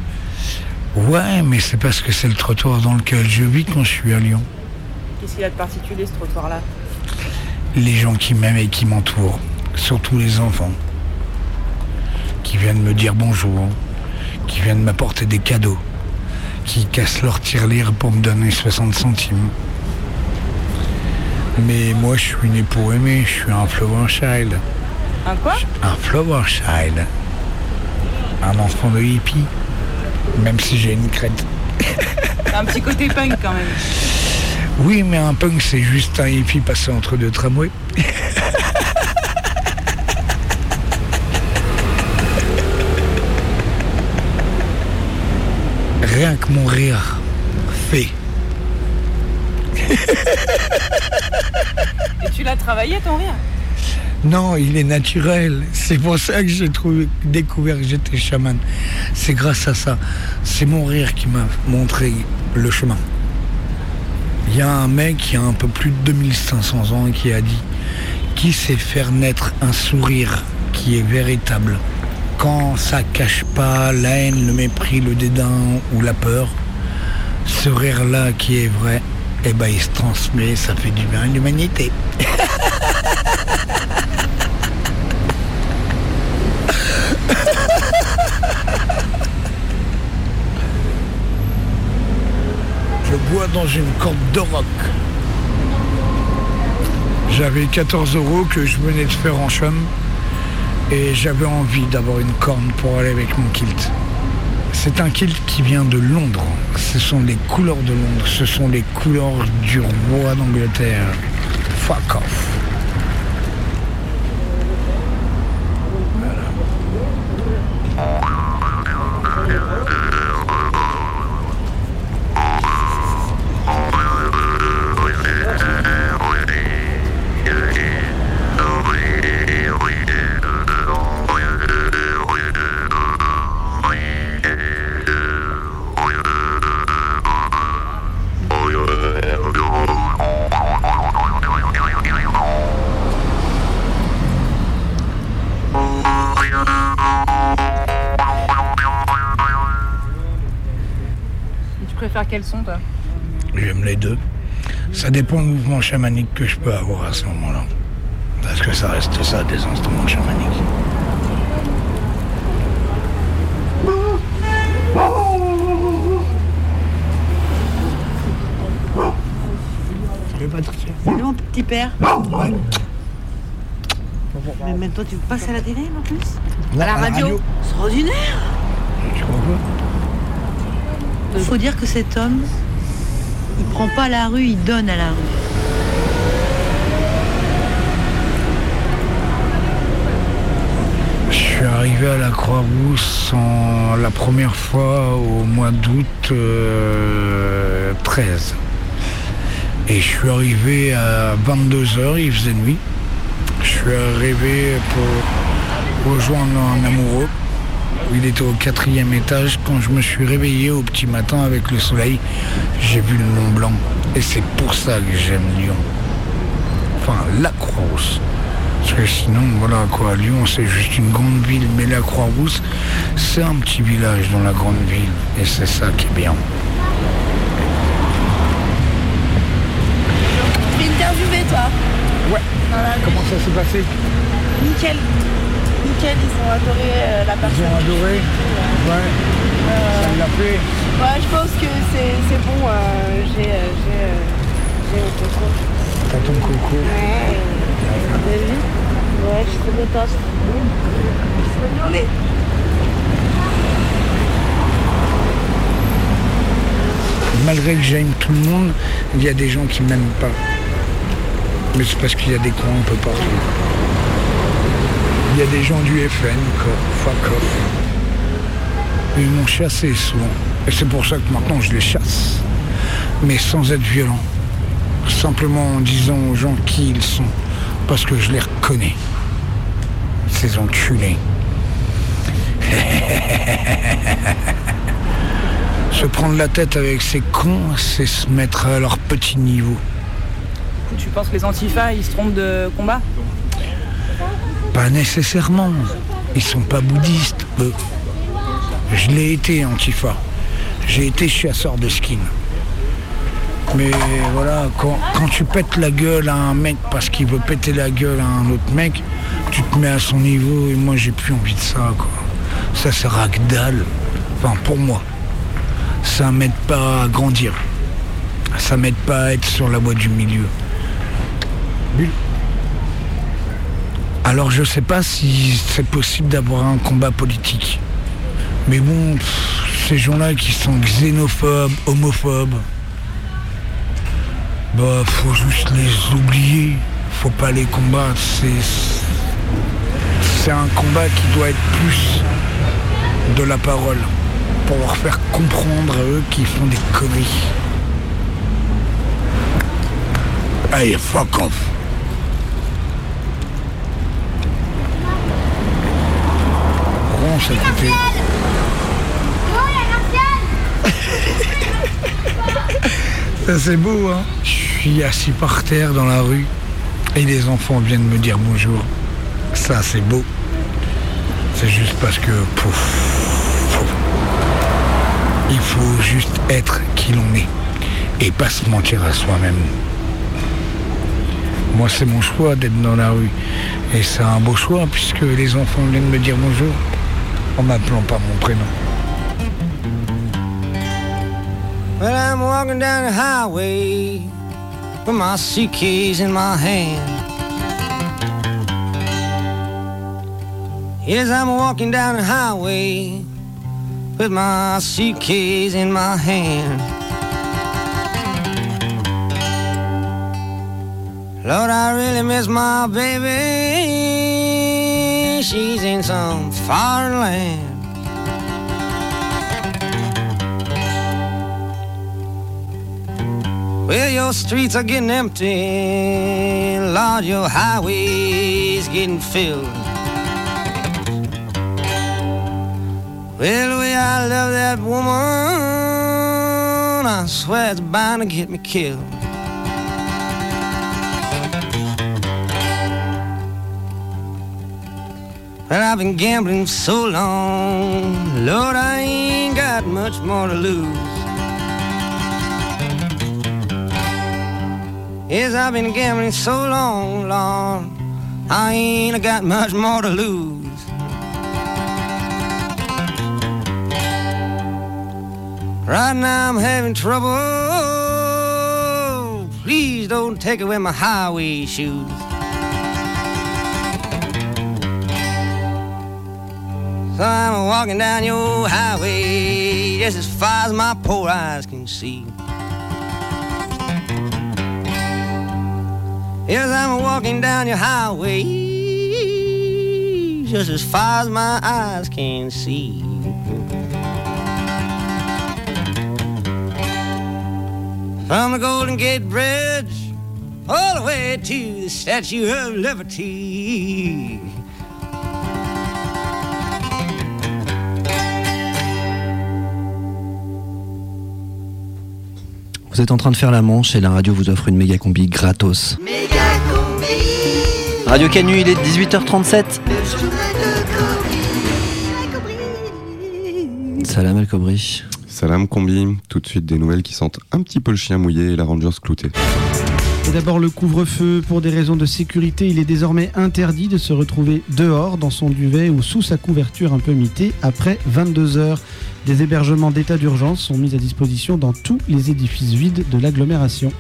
Ouais, mais c'est parce que c'est le trottoir dans lequel je vis quand je suis à Lyon. Qu'est-ce qu'il a de particulier, ce trottoir-là? Les gens qui m'aiment et qui m'entourent, surtout les enfants, qui viennent me dire bonjour, qui viennent m'apporter des cadeaux, qui cassent leur tirelire pour me donner 60 centimes. Mais moi, je suis né pour aimer, je suis un flower child. Un quoi? Un flower child. Un enfant de hippie. Même si j'ai une crête. Un petit côté punk quand même. Oui, mais un punk, c'est juste un hippie passé entre deux tramways. Rien que mon rire fait. Et tu l'as travaillé ton rire? Non, il est naturel. C'est pour ça que j'ai trouvé, découvert que j'étais chaman. C'est grâce à ça. C'est mon rire qui m'a montré le chemin. Il y a un mec qui a un peu plus de 2500 ans qui a dit qui sait faire naître un sourire qui est véritable quand ça cache pas la haine, le mépris, le dédain ou la peur? Ce rire-là qui est vrai, eh ben il se transmet, ça fait du bien à l'humanité. *laughs* Bois dans une corde de rock. J'avais 14 euros que je venais de faire en chum et j'avais envie d'avoir une corne pour aller avec mon kilt. C'est un kilt qui vient de Londres. Ce sont les couleurs de Londres, ce sont les couleurs du roi d'Angleterre. Fuck off. Tu préfères quel son, toi J'aime les deux. Ça dépend du mouvement chamanique que je peux avoir à ce moment-là. Parce que ça reste ça, des instruments chamaniques. Salut mon petit père. Mais maintenant tu passes à la télé en plus Non, à la radio. Extraordinaire comprends Il faut dire que cet homme, il prend pas la rue, il donne à la rue. Je suis arrivé à la Croix-Rousse la première fois au mois d'août euh, 13. Et je suis arrivé à 22h, il faisait nuit. Je suis arrivé pour rejoindre un amoureux. Il était au quatrième étage. Quand je me suis réveillé au petit matin avec le soleil, j'ai vu le Mont Blanc. Et c'est pour ça que j'aime Lyon. Enfin, la Croix-Rousse. Parce que sinon, voilà quoi, Lyon c'est juste une grande ville, mais la Croix-Rousse, c'est un petit village dans la grande ville. Et c'est ça qui est bien. Tu interviewé, toi Ouais. Comment ça s'est passé? Nickel. Nickel, ils ont adoré euh, la personne. Ils ont adoré Ouais. Ça l'a fait Ouais, je pense que c'est bon. euh, j'ai euh, j'ai euh, le coco. T'as ton coco Ouais. T'as vu? Ouais, je suis trop. Bonne journée. Malgré que j'aime tout le monde, il y a des gens qui m'aiment pas. Mais c'est parce qu'il y a des cons un peu partout. Il y a des gens du FN, quoi. Fuck off. Ils m'ont chassé souvent. Et c'est pour ça que maintenant je les chasse. Mais sans être violent. Simplement en disant aux gens qui ils sont. Parce que je les reconnais. Ces enculés. *laughs* Se prendre la tête avec ces cons, c'est se mettre à leur petit niveau. Tu penses que les antifas, ils se trompent de combat? Pas nécessairement. Ils sont pas bouddhistes, eux. Je l'ai été, Antifa. J'ai été chasseur de skin. Mais voilà, quand, tu pètes la gueule à un mec parce qu'il veut péter la gueule à un autre mec, tu te mets à son niveau et moi j'ai plus envie de ça. Ça sert à que dalle. Enfin, pour moi. Ça m'aide pas à grandir. Ça m'aide pas à être sur la voie du milieu. Alors je sais pas si c'est possible d'avoir un combat politique. Mais bon, ces gens-là qui sont xénophobes, homophobes, bah faut juste les oublier. Faut pas les combattre. C'est un combat qui doit être plus de la parole pour leur faire comprendre à eux qu'ils font des conneries. Allez, fuck off. À. *laughs* Ça c'est beau, hein Je suis assis par terre dans la rue et les enfants viennent me dire bonjour. Ça c'est beau. C'est juste parce que pouf, pouf. il faut juste être qui l'on est et pas se mentir à soi-même. Moi c'est mon choix d'être dans la rue et c'est un beau choix puisque les enfants viennent me dire bonjour en m'appelant par mon prénom. Well, I'm walking down the highway with my suitcase in my hand. Yes, I'm walking down the highway with my suitcase in my hand. Lord, I really miss my baby. She's in some foreign land. Well, your streets are getting empty. Lord, your highways getting filled. Well, the way I love that woman, I swear it's bound to get me killed. Well, I've been gambling so long, Lord, I ain't got much more to lose. Yes, I've been gambling so long, Lord, I ain't got much more to lose. Right now I'm having trouble. Please don't take away my highway shoes. I'm walking down your highway just as far as my poor eyes can see. Yes, I'm walking down your highway just as far as my eyes can see. From the Golden Gate Bridge all the way to the Statue of Liberty. Vous êtes en train de faire la manche et la radio vous offre une méga combi gratos. Radio Canu, il est 18h37. Salam El Kobri. Salam Combi, tout de suite des nouvelles qui sentent un petit peu le chien mouillé et la Rangers cloutée. D'abord le couvre-feu. Pour des raisons de sécurité, il est désormais interdit de se retrouver dehors, dans son duvet ou sous sa couverture un peu mitée, après 22 heures. Des hébergements d'état d'urgence sont mis à disposition dans tous les édifices vides de l'agglomération.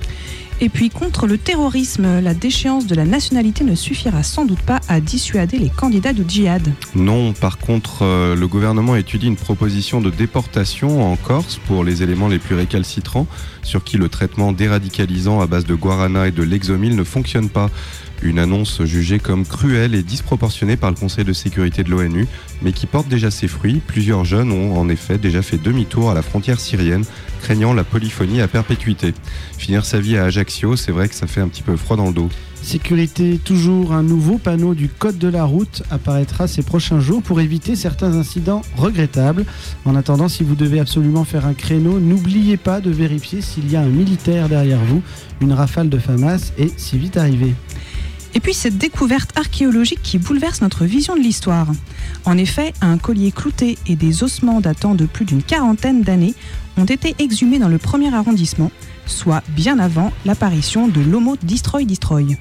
Et puis contre le terrorisme, la déchéance de la nationalité ne suffira sans doute pas à dissuader les candidats du djihad. Non, par contre, euh, le gouvernement étudie une proposition de déportation en Corse pour les éléments les plus récalcitrants, sur qui le traitement déradicalisant à base de guarana et de lexomil ne fonctionne pas. Une annonce jugée comme cruelle et disproportionnée par le Conseil de sécurité de l'ONU, mais qui porte déjà ses fruits. Plusieurs jeunes ont en effet déjà fait demi-tour à la frontière syrienne, craignant la polyphonie à perpétuité. Finir sa vie à Ajaccio, c'est vrai que ça fait un petit peu froid dans le dos. Sécurité, toujours un nouveau panneau du Code de la route apparaîtra ces prochains jours pour éviter certains incidents regrettables. En attendant, si vous devez absolument faire un créneau, n'oubliez pas de vérifier s'il y a un militaire derrière vous. Une rafale de FAMAS est si vite arrivée. Et puis cette découverte archéologique qui bouleverse notre vision de l'histoire. En effet, un collier clouté et des ossements datant de plus d'une quarantaine d'années ont été exhumés dans le premier arrondissement, soit bien avant l'apparition de l'Homo Destroy Destroy.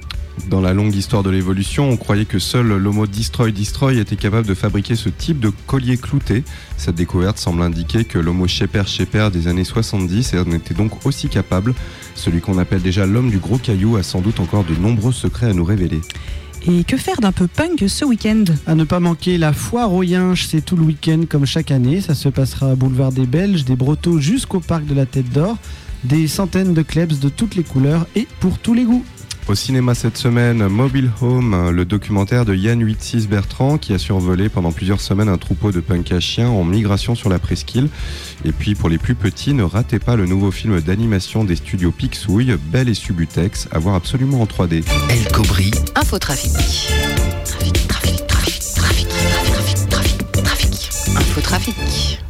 Dans la longue histoire de l'évolution, on croyait que seul l'Homo Destroy Destroy était capable de fabriquer ce type de collier clouté. Cette découverte semble indiquer que l'Homo Shepherd Shepherd des années 70 en était donc aussi capable. Celui qu'on appelle déjà l'homme du gros caillou a sans doute encore de nombreux secrets à nous révéler. Et que faire d'un peu punk ce week-end? À ne pas manquer la foire aux Yinches, c'est tout le week-end comme chaque année. Ça se passera à Boulevard des Belges, des Brotteaux jusqu'au Parc de la Tête d'Or. Des centaines de clubs de toutes les couleurs et pour tous les goûts. Au cinéma cette semaine, Mobile Home, le documentaire de Yann 86 Bertrand qui a survolé pendant plusieurs semaines un troupeau de punk à chiens en migration sur la presqu'île. Et puis pour les plus petits, ne ratez pas le nouveau film d'animation des studios Pixouille, Belle et Subutex, à voir absolument en 3D. El Cobri. Infotrafic. Trafic, trafic, trafic, trafic, trafic, trafic, trafic. Infotrafic.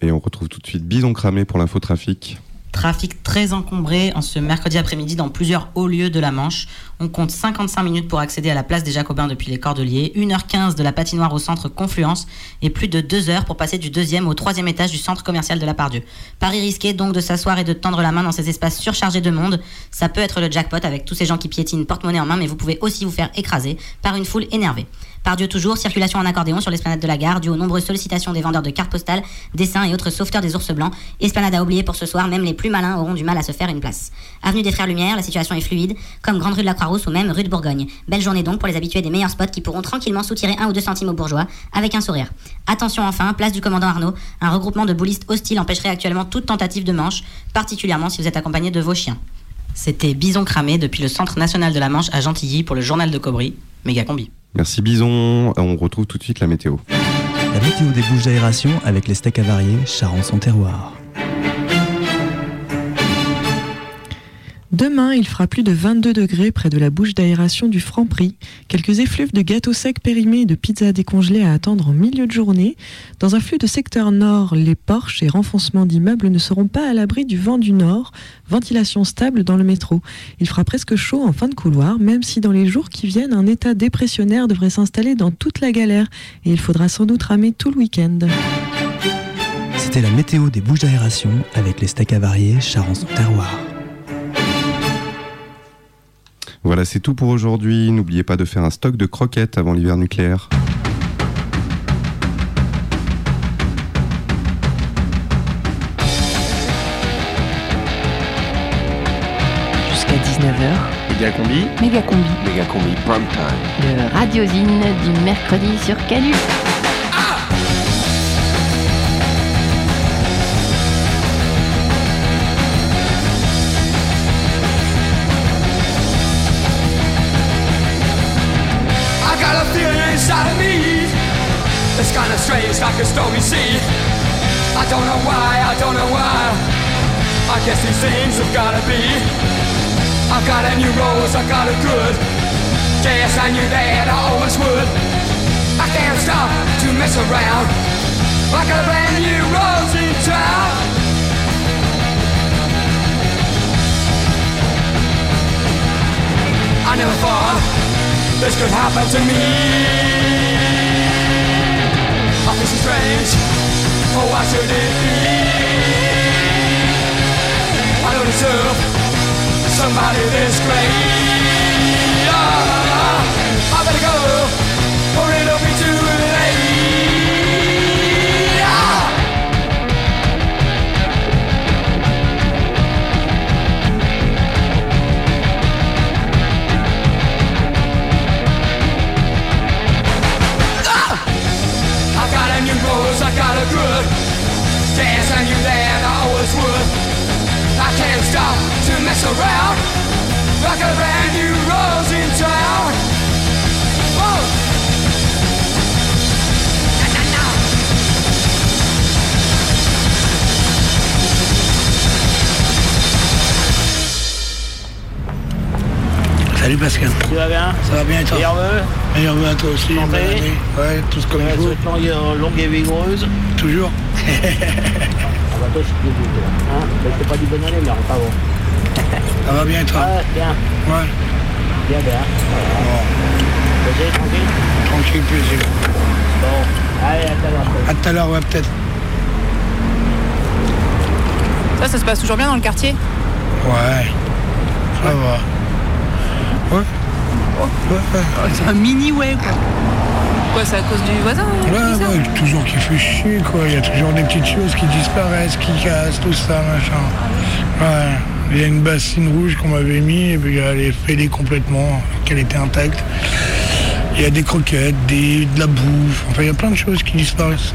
Et on retrouve tout de suite Bison Cramé pour l'infotrafic. Trafic très encombré en ce mercredi après-midi dans plusieurs hauts lieux de la Manche. On compte 55 minutes pour accéder à la place des Jacobins depuis les Cordeliers, 1h15 de la patinoire au centre Confluence et plus de 2 heures pour passer du deuxième au troisième étage du centre commercial de la Pardieu. Paris risqué donc de s'asseoir et de tendre la main dans ces espaces surchargés de monde. Ça peut être le jackpot avec tous ces gens qui piétinent porte-monnaie en main, mais vous pouvez aussi vous faire écraser par une foule énervée. Pardieu toujours, circulation en accordéon sur l'esplanade de la gare, dû aux nombreuses sollicitations des vendeurs de cartes postales, dessins et autres sauveteurs des ours blancs. Esplanade à oublier pour ce soir, même les plus malins auront du mal à se faire une place. Avenue des Frères Lumière, la situation est fluide, comme Grande Rue de la Croix-Rousse ou même Rue de Bourgogne. Belle journée donc pour les habitués des meilleurs spots qui pourront tranquillement soutirer un ou deux centimes aux bourgeois, avec un sourire. Attention enfin, place du commandant Arnaud, un regroupement de boulistes hostiles empêcherait actuellement toute tentative de manche, particulièrement si vous êtes accompagné de vos chiens. C'était Bison cramé depuis le Centre national de la Manche à Gentilly pour le journal de Cobry. Méga combi. Merci Bison. On retrouve tout de suite la météo. La météo des bouches d'aération avec les steaks avariés, Charon son terroir. Demain, il fera plus de 22 degrés près de la bouche d'aération du Franprix. Quelques effluves de gâteaux secs périmés et de pizzas décongelées à attendre en milieu de journée. Dans un flux de secteur nord, les porches et renfoncements d'immeubles ne seront pas à l'abri du vent du nord. Ventilation stable dans le métro. Il fera presque chaud en fin de couloir, même si dans les jours qui viennent, un état dépressionnaire devrait s'installer dans toute la galère et il faudra sans doute ramer tout le week-end. C'était la météo des bouches d'aération avec les steaks avariés, Charon son terroir. Voilà, c'est tout pour aujourd'hui. N'oubliez pas de faire un stock de croquettes avant l'hiver nucléaire. Jusqu'à 19h, Méga combi. méga combi. Méga combi prime time. Le radiosine du mercredi sur Canu. Strange, like a stormy sea. I don't know why, I don't know why. I guess these things have gotta be. I got a new rose, I got a good. Guess I knew that I always would. I can't stop to mess around. Got a brand new rose in town. I never thought this could happen to me. I so strange. Oh, why should it be? I don't deserve somebody this great. Mess around. I got a brand new rose in town. Whoa. Salut Pascal. Tu vas bien? Ça va bien et toi? Meilleurs vœux? À toi aussi. Santé. Ouais, tout ce comme il faut. longue, longue et vigoureuse. Toujours. *laughs* Ah bah toi, je suis dégoûté. Hein bah, je t'ai pas dit bonne année, mais enfin bon. Ça va bien et toi Ouais, bien. Ouais. Bien, bien. Posé, tranquille Tranquille, plaisir. Bon, allez, à tout à l'heure. À tout à l'heure, ouais, peut-être. Ça, ça se passe toujours bien dans le quartier? Ouais. Ça va. Ouais. Ouais, ouais. C'est un mini way quoi. Quoi, c'est à cause du voisin hein, Ouais, ouais, toujours qui fait chier, quoi. Il y a toujours des petites choses qui disparaissent, qui cassent, tout ça, machin. Ouais. Il y a une bassine rouge qu'on m'avait mis, et puis elle est fêlée complètement, qu'elle était intacte. Il y a des croquettes, des, de la bouffe, enfin, il y a plein de choses qui disparaissent.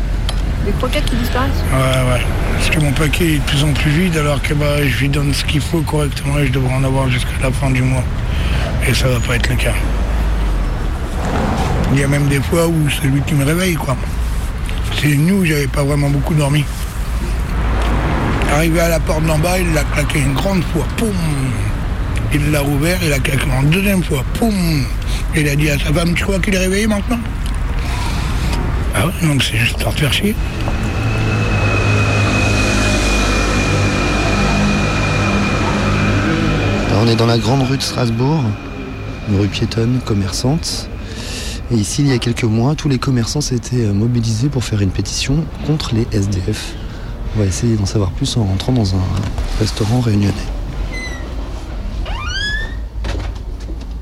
Des croquettes qui disparaissent? Ouais, ouais. Parce que mon paquet est de plus en plus vide, alors que bah, je lui donne ce qu'il faut correctement et je devrais en avoir jusqu'à la fin du mois. Et ça va pas être le cas. Il y a même des fois où c'est lui qui me réveille, quoi. C'est une nuit où j'avais pas vraiment beaucoup dormi. Arrivé à la porte d'en bas, il l'a claqué une grande fois, poum Il l'a rouvert, il l'a claqué une deuxième fois, poum il a dit à sa femme, tu crois qu'il est réveillé maintenant? Ah ouais, donc c'est juste pour faire chier. On est dans la grande rue de Strasbourg, une rue piétonne, commerçante. Et ici, il y a quelques mois, tous les commerçants s'étaient euh, mobilisés pour faire une pétition contre les SDF. On va essayer d'en savoir plus en rentrant dans un restaurant réunionnais.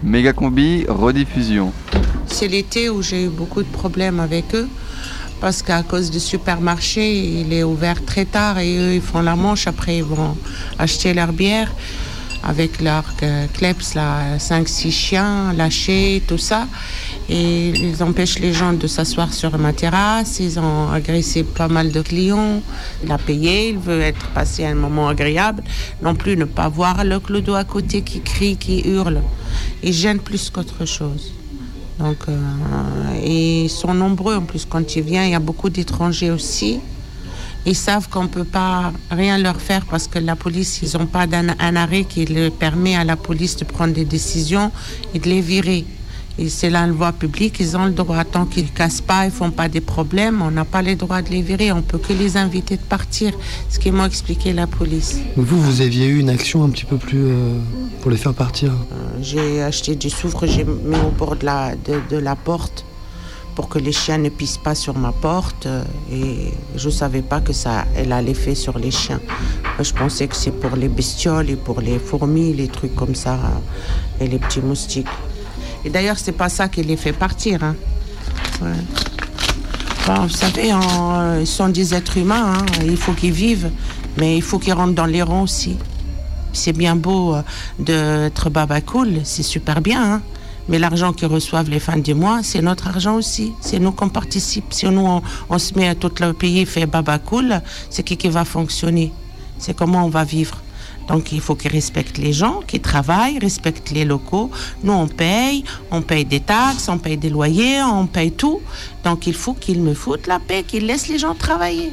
Méga combi, rediffusion. C'est l'été où j'ai eu beaucoup de problèmes avec eux. Parce qu'à cause du supermarché, il est ouvert très tard et eux, ils font la manche. Après, ils vont acheter leur bière. Avec leurs euh, kleps, là, 5-6 chiens lâchés, tout ça. Et ils empêchent les gens de s'asseoir sur ma terrasse. Ils ont agressé pas mal de clients. Il a payé, il veut être passé un moment agréable. Non plus ne pas voir le clodo à côté qui crie, qui hurle. Ils gênent plus qu'autre chose. Donc, euh, ils sont nombreux en plus quand ils viennent. Il y a beaucoup d'étrangers aussi. Ils savent qu'on ne peut pas rien leur faire parce que la police, ils n'ont pas d'un- un arrêt qui le permet à la police de prendre des décisions et de les virer. Et c'est là une voie publique, ils ont le droit. Tant qu'ils ne cassent pas, ils ne font pas des problèmes, on n'a pas le droit de les virer. On peut que les inviter de partir. Ce qu'ils m'ont expliqué la police. Vous, vous aviez eu une action un petit peu plus euh, pour les faire partir? J'ai acheté du soufre, j'ai mis au bord de la, de, de la porte pour que les chiens ne pissent pas sur ma porte. euh, Et je ne savais pas que ça elle a l'effet sur les chiens. Moi, Je pensais que c'est pour les bestioles et pour les fourmis, les trucs comme ça, euh, et les petits moustiques. Et d'ailleurs, c'est pas ça qui les fait partir. hein. Vous savez, en- ils sont des êtres humains, hein, il faut qu'ils vivent, mais il faut qu'ils rentrent dans les rangs aussi. C'est bien beau euh, d'être baba cool, c'est super bien, hein. Mais l'argent qu'ils reçoivent les fins du mois, c'est notre argent aussi. C'est nous qu'on participe. Si nous, on, se met à tout le pays fait baba cool, c'est qui qui va fonctionner? C'est comment on va vivre? Donc il faut qu'ils respectent les gens, qu'ils travaillent, respectent les locaux. Nous, on paye, on paye des taxes, on paye des loyers, on paye tout. Donc il faut qu'ils me foutent la paix, qu'ils laissent les gens travailler.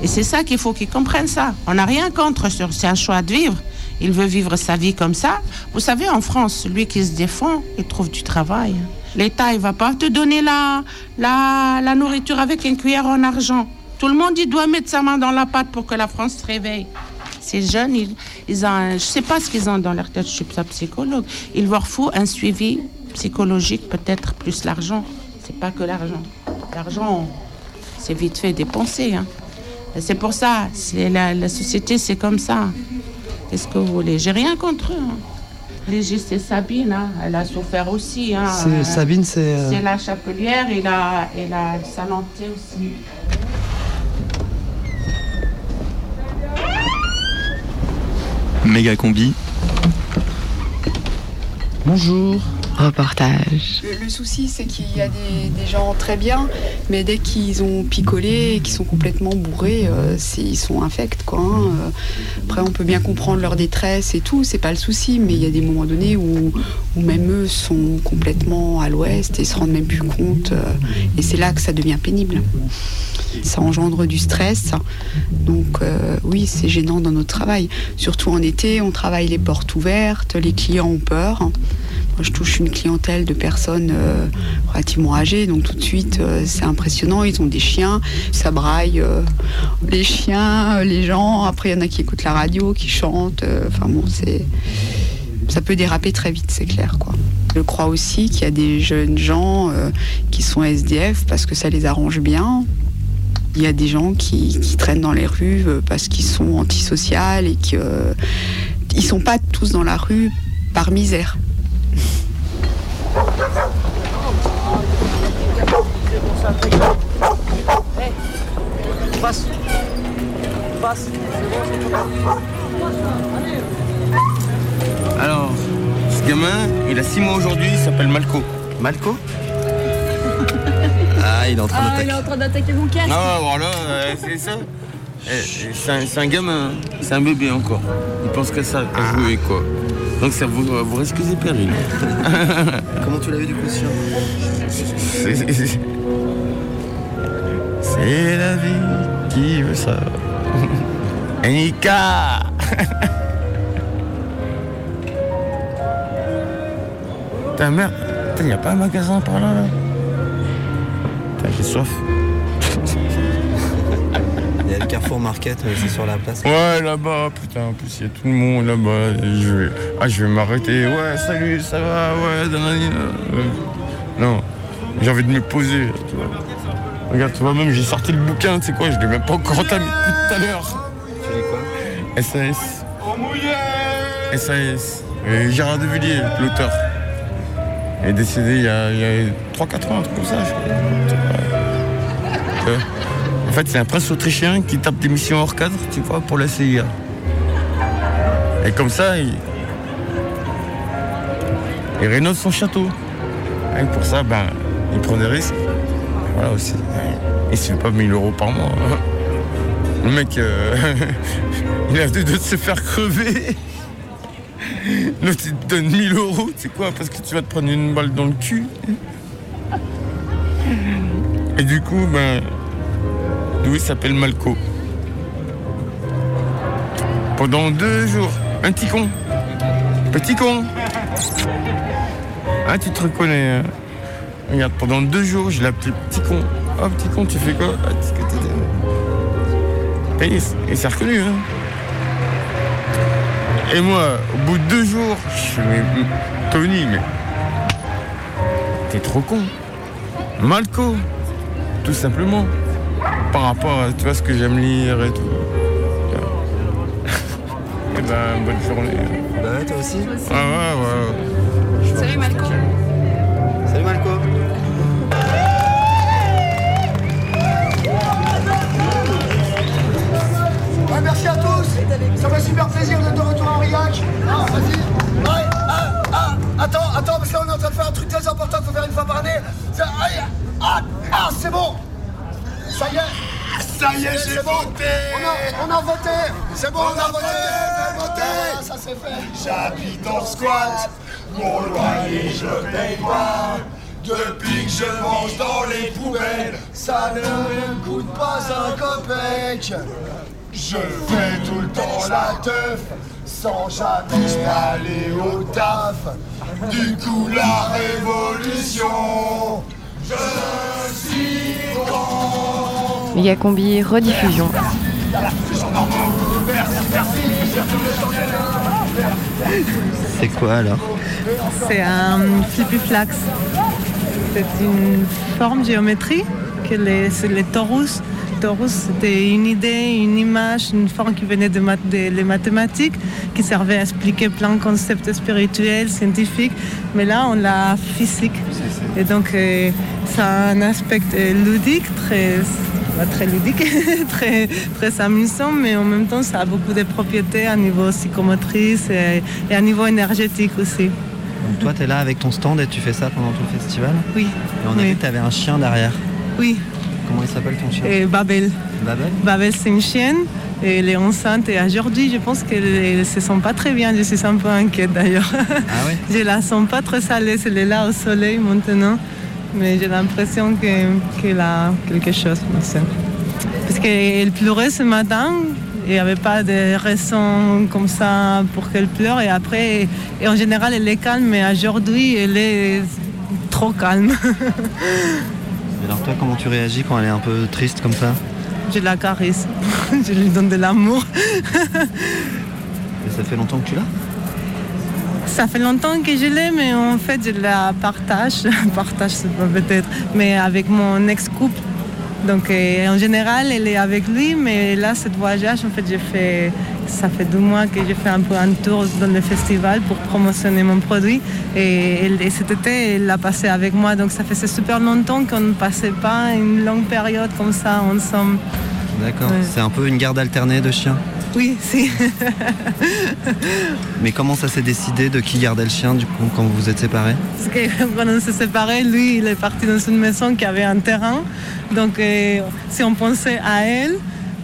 Et c'est ça qu'il faut qu'ils comprennent ça. On n'a rien contre, c'est un choix de vivre. Il veut vivre sa vie comme ça. Vous savez, en France, celui qui se défend, il trouve du travail. L'État, il va pas te donner la, la, la nourriture avec une cuillère en argent. Tout le monde, il doit mettre sa main dans la pâte pour que la France se réveille. Ces jeunes, ils, ont, je sais pas ce qu'ils ont dans leur tête, je suis pas psychologue. Il leur faut un suivi psychologique, peut-être plus l'argent. C'est pas que l'argent. L'argent, c'est vite fait dépenser. Hein. C'est pour ça, la société, c'est comme ça. Qu'est-ce que vous voulez? J'ai rien contre eux. hein. Léger, c'est Sabine, hein. elle a souffert aussi. Hein. C'est- Euh, Sabine, c'est, euh, C'est la chapelière et la, et la salanté aussi. Méga combi. Bonjour. Reportage. Le, souci, c'est qu'il y a des, gens très bien, mais dès qu'ils ont picolé et qu'ils sont complètement bourrés, euh, ils sont infects. Quoi, hein. Euh, Après, on peut bien comprendre leur détresse et tout, c'est pas le souci, mais il y a des moments donnés où, même eux sont complètement à l'ouest et se rendent même plus compte. euh, et c'est là que ça devient pénible. Ça engendre du stress. Donc oui, c'est gênant dans notre travail. Surtout en été, on travaille les portes ouvertes, les clients ont peur. Je touche une clientèle de personnes euh, relativement âgées, donc tout de suite, euh, c'est impressionnant. Ils ont des chiens, ça braille euh, les chiens, les gens. Après, il y en a qui écoutent la radio, qui chantent. Enfin bon, c'est ça peut déraper très vite, c'est clair, quoi. Je crois aussi qu'il y a des jeunes gens qui sont SDF parce que ça les arrange bien. Il y a des gens qui, qui traînent dans les rues parce qu'ils sont antisociaux et qu'ils ne sont pas tous dans la rue par misère. Passe. Passe. Alors, ce gamin, il a 6 mois aujourd'hui, il s'appelle Malco. Malco Ah, il est en train Ah, d'attaquer. il est en train d'attaquer mon casque. Non, voilà, euh, c'est ça. Eh, eh, C'est un, gamin, hein. c'est un bébé encore. Il pense qu'à ça, à jouer quoi. Donc ça vous, vous excusez Perrine. *laughs* Comment tu l'as vu du coup chien C'est- la vie qui veut ça. *laughs* Nika *laughs* Ta mère, il n'y a pas un magasin par là, là? J'ai soif. Carrefour Market, euh, c'est sur la place. Ouais, là-bas, putain, en plus, il y a tout le monde là-bas. Je vais... Ah, je vais m'arrêter. Ouais, salut, ça va, ouais, euh, Non, j'ai envie de me poser, tu vois. Regarde, tu vois, même j'ai sorti le bouquin, tu sais quoi, je l'ai même pas encore entamé tout à l'heure. SAS. SAS. Et Gérard de Villiers, l'auteur. Il est décédé il y a, a 3-4 ans, un truc comme ça, je crois. Euh, En fait, c'est un prince autrichien qui tape des missions hors cadre, tu vois, pour la CIA. Et comme ça, il, il rénove son château. Et pour ça, ben, il prend des risques. Voilà aussi. Il se fait pas 1000 euros par mois. Le mec, euh, *laughs* il a de se faire crever. *laughs* L'autre, il te donne 1000 euros. C'est quoi Parce que tu vas te prendre une balle dans le cul. Et du coup, ben, Louis s'appelle Malco. Pendant deux jours, un petit con. Petit con. Ah, tu te reconnais. hein. Regarde, pendant deux jours, je l'ai appelé petit con. Oh, petit con, tu fais quoi? Ah, Et il, s- il s'est reconnu. Hein. Et moi, au bout de deux jours, je suis mais, Tony, mais. T'es trop con. Malco. Tout simplement. Par rapport à tu vois, ce que j'aime lire et tout. Et ben, bonne journée. Bah toi aussi Ah ouais, ouais. Salut Malco. Salut Malco. Ouais, merci à tous. Ça fait super plaisir d'être de retour en Aurillac. Ah, vas-y. Ouais, ah, ah, attends, attends, parce que là on est en train de faire un truc très important qu'il faut faire une fois par année. Ça, ah, ah, c'est bon. Ça y est. Ça y est, j'ai bon. voté. On a, on a voté. C'est bon, on, a, voté. j'ai voté. Ah, ça c'est fait. J'habite en squat, mon loyer je paye pas. Depuis que je mange dans les poubelles, Ça ne me coûte pas un copec. je fais tout le temps la teuf sans jamais aller au taf. Du coup, la révolution, je suis grand. Mégacombi rediffusion. C'est quoi alors C'est un flippy flax. C'est une forme géométrique que les, c'est les torus. Torus, c'était une idée, une image, une forme qui venait de, des les mathématiques, qui servait à expliquer plein de concepts spirituels, scientifiques. Mais là, on l'a physique. Et donc, euh, ça a un aspect euh, ludique, très, très ludique, *laughs* très, très amusant, mais en même temps, ça a beaucoup de propriétés à niveau psychomotrice et, et à niveau énergétique aussi. Donc toi, t'es là avec ton stand et tu fais ça pendant tout le festival? Oui. Et on a Oui. vu que t'avais un chien derrière. Oui. Comment il s'appelle ton chien? Et Babel. Babel? Babel, c'est une chienne. Et elle est enceinte et aujourd'hui, je pense qu'elle ne se sent pas très bien. Je suis un peu inquiète d'ailleurs. Ah ouais? *laughs* Je la sens pas très salée. Elle est là au soleil maintenant. Mais j'ai l'impression que- qu'elle a quelque chose. Parce qu'elle pleurait ce matin. Il n'y avait pas de raison comme ça pour qu'elle pleure. Et après, et en général, elle est calme. Mais aujourd'hui, elle est trop calme. *laughs* Et alors toi, comment tu réagis quand elle est un peu triste comme ça? Je la caresse. *laughs* je lui donne de l'amour. Et ça fait longtemps que tu l'as? Ça fait longtemps que je l'ai, mais en fait, je la partage. *laughs* partage, c'est pas peut-être, mais avec mon ex-couple. Donc, euh, en général, elle est avec lui, mais là, ce voyage, en fait, j'ai fait, ça fait deux mois que j'ai fait un peu un tour dans le festival pour promotionner mon produit. Et, cet été, elle l'a passé avec moi. Donc, ça faisait super longtemps qu'on ne passait pas une longue période comme ça ensemble. D'accord. Ouais. C'est un peu une garde alternée de chiens. Oui, si. *laughs* Mais comment ça s'est décidé de qui gardait le chien du coup quand vous vous êtes séparés? Parce que *laughs* quand on s'est séparés, lui, il est parti dans une maison qui avait un terrain. Donc, euh, si on pensait à elle,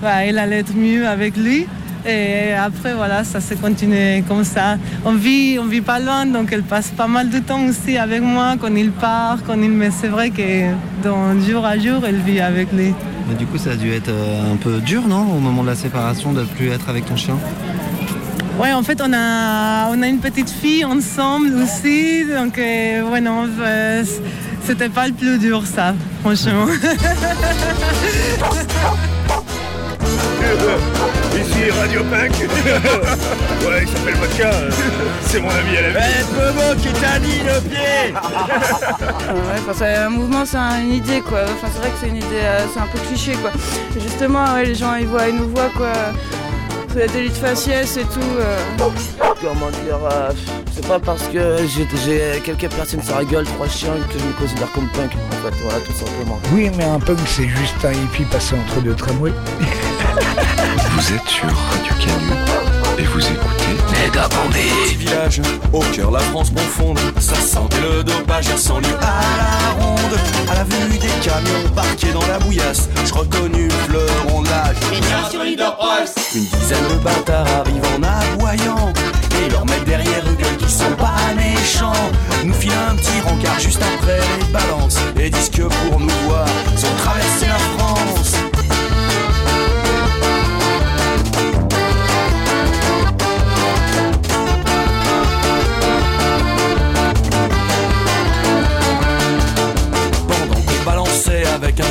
bah, elle allait être mieux avec lui. Et après, voilà, ça s'est continué comme ça. On vit, on vit pas loin, donc elle passe pas mal de temps aussi avec moi quand il part, quand il... Mais c'est vrai que dans jour à jour, elle vit avec lui. Mais du coup, ça a dû être euh, un peu dur, non Au moment de la séparation, de plus être avec ton chien? Ouais, en fait, on a, on a une petite fille ensemble aussi. Donc, euh, ouais, non, euh, c'était pas le plus dur, ça, franchement. *laughs* *laughs* Ici Radio Punk. *laughs* ouais, il s'appelle Vodka. C'est mon ami à la vie. Eh, Bobo qui t'a dit le pied *laughs* Ouais, enfin, c'est un mouvement, c'est un- une idée quoi. Enfin, c'est vrai que c'est une idée, euh, c'est un peu cliché quoi. Et justement, ouais, les gens ils voient, ils nous voient quoi. C'est la délit de faciès et tout. euh. Comment dire euh, C'est pas parce que j'ai j'ai quelques personnes sur la gueule, trois chiens, que je me considère comme punk. En fait, voilà, tout simplement. Oui, mais un punk, c'est juste un hippie passé entre deux tramways. *laughs* Vous êtes sur Radio Canu et vous écoutez Méga Petit village, au cœur la France profonde, ça sentait le dopage à 100 lieues à la ronde. À la vue des camions parqués dans la bouillasse, je reconnus le fleuron de. Une dizaine de bâtards arrivent en aboyant. Et leur mettent derrière eux qui sont pas méchants. Nous filent un petit rencard juste après les balances. Et disent que pour nous voir, ils ont traversé la France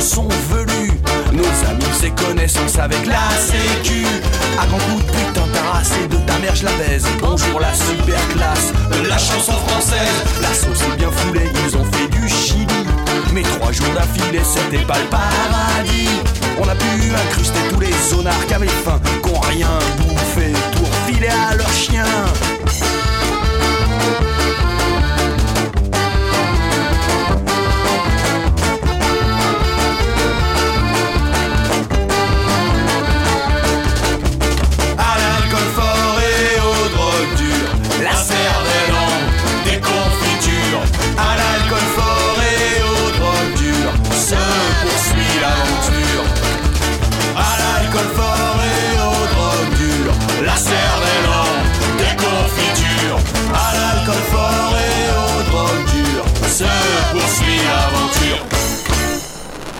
balançait avec un son velu Nos amis faisaient connaissance avec la sécu. À grands coups de putain taраssé de ta mère je la baise. Bonjour la super classe de la chanson française. La sauce est bien foulée, ils ont fait du chili. Mais trois jours d'affilée c'était pas le paradis. On a pu incruster tous les zonards qui avaient faim Qui ont rien bouffé pour filer à leurs chiens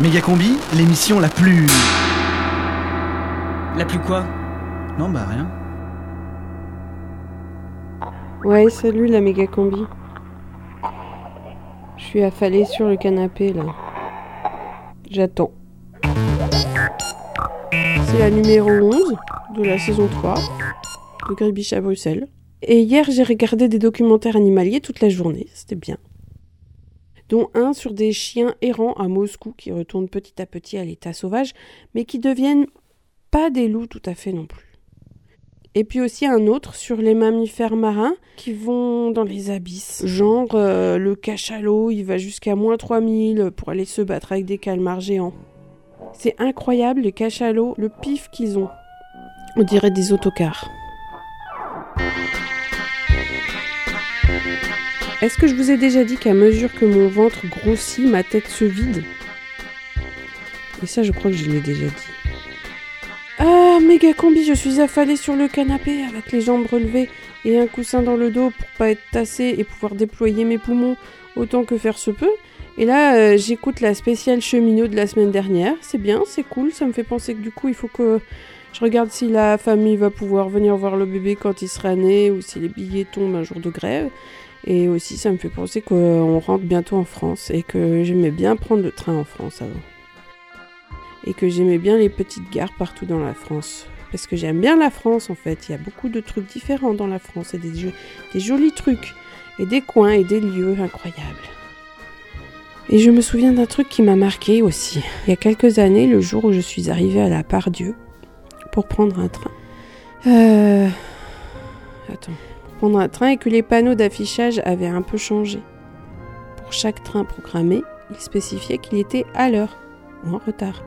Méga Combi, l'émission la plus. La plus quoi? Non, bah rien. Ouais, salut la méga combi. Je suis affalée sur le canapé là. J'attends. C'est la numéro 11 de la saison 3 de Gribiche à Bruxelles. Et hier, j'ai regardé des documentaires animaliers toute la journée, c'était bien. Dont un sur des chiens errants à Moscou qui retournent petit à petit à l'état sauvage, mais qui deviennent pas des loups tout à fait non plus. Et puis aussi un autre sur les mammifères marins qui vont dans les abysses. Genre euh, le cachalot, il va jusqu'à moins 3000 pour aller se battre avec des calmars géants. C'est incroyable les cachalots, le pif qu'ils ont. On dirait des autocars. Est-ce que je vous ai déjà dit qu'à mesure que mon ventre grossit, ma tête se vide? Et ça, je crois que je l'ai déjà dit. Ah, méga combi, je suis affalée sur le canapé avec les jambes relevées et un coussin dans le dos pour pas être tassée et pouvoir déployer mes poumons autant que faire se peut. Et là, euh, j'écoute la spéciale cheminot de la semaine dernière. C'est bien, c'est cool. Ça me fait penser que du coup, il faut que je regarde si la famille va pouvoir venir voir le bébé quand il sera né ou si les billets tombent un jour de grève. Et aussi, ça me fait penser qu'on rentre bientôt en France et que j'aimais bien prendre le train en France avant. Et que j'aimais bien les petites gares partout dans la France. Parce que j'aime bien la France en fait. Il y a beaucoup de trucs différents dans la France et des, jo- des jolis trucs. Et des coins et des lieux incroyables. Et je me souviens d'un truc qui m'a marqué aussi. Il y a quelques années, le jour où je suis arrivée à la Pardieu pour prendre un train. Euh... Attends. Un train et que les panneaux d'affichage avaient un peu changé. Pour chaque train programmé, il spécifiait qu'il était à l'heure ou en retard.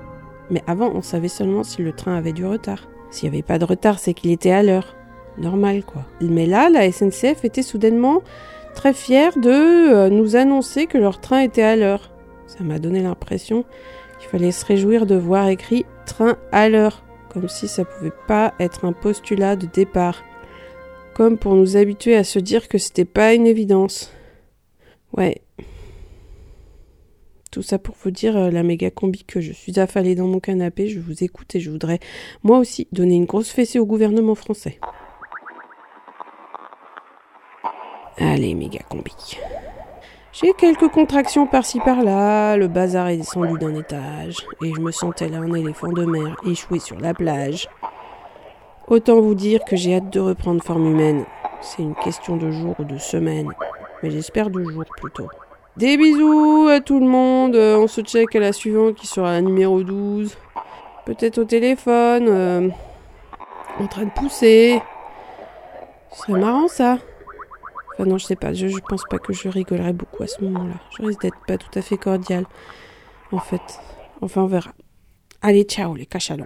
Mais avant, on savait seulement si le train avait du retard. S'il n'y avait pas de retard, c'est qu'il était à l'heure. Normal, quoi. Mais là, la SNCF était soudainement très fière de euh, nous annoncer que leur train était à l'heure. Ça m'a donné l'impression qu'il fallait se réjouir de voir écrit train à l'heure, comme si ça pouvait pas être un postulat de départ. Comme pour nous habituer à se dire que c'était pas une évidence. Ouais. Tout ça pour vous dire euh, la méga combi que je suis affalée dans mon canapé, je vous écoute et je voudrais moi aussi donner une grosse fessée au gouvernement français. Allez, méga combi. J'ai quelques contractions par-ci par-là, le bazar est descendu d'un étage, et je me sentais là un éléphant de mer échoué sur la plage. Autant vous dire que j'ai hâte de reprendre forme humaine. C'est une question de jours ou de semaines, mais j'espère de jours plutôt. Des bisous à tout le monde, euh, on se check à la suivante qui sera la numéro 12. Peut-être au téléphone, euh, en train de pousser. Ce serait marrant ça. Enfin non, je sais pas, je, pense pas que je rigolerais beaucoup à ce moment-là. Je risque d'être pas tout à fait cordial, en fait. Enfin, on verra. Allez, ciao les cachalots.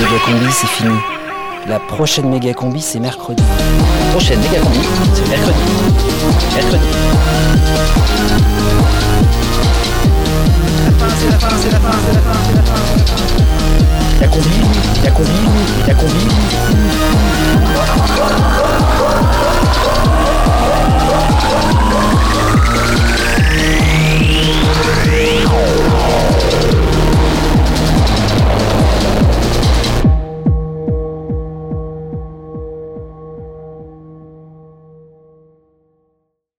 méga combi, c'est fini. La prochaine méga combi, c'est mercredi. La prochaine méga combi, c'est mercredi. Mercredi. La fin, c'est la fin, c'est la fin, c'est la fin, c'est la fin. La combi, la combi. La.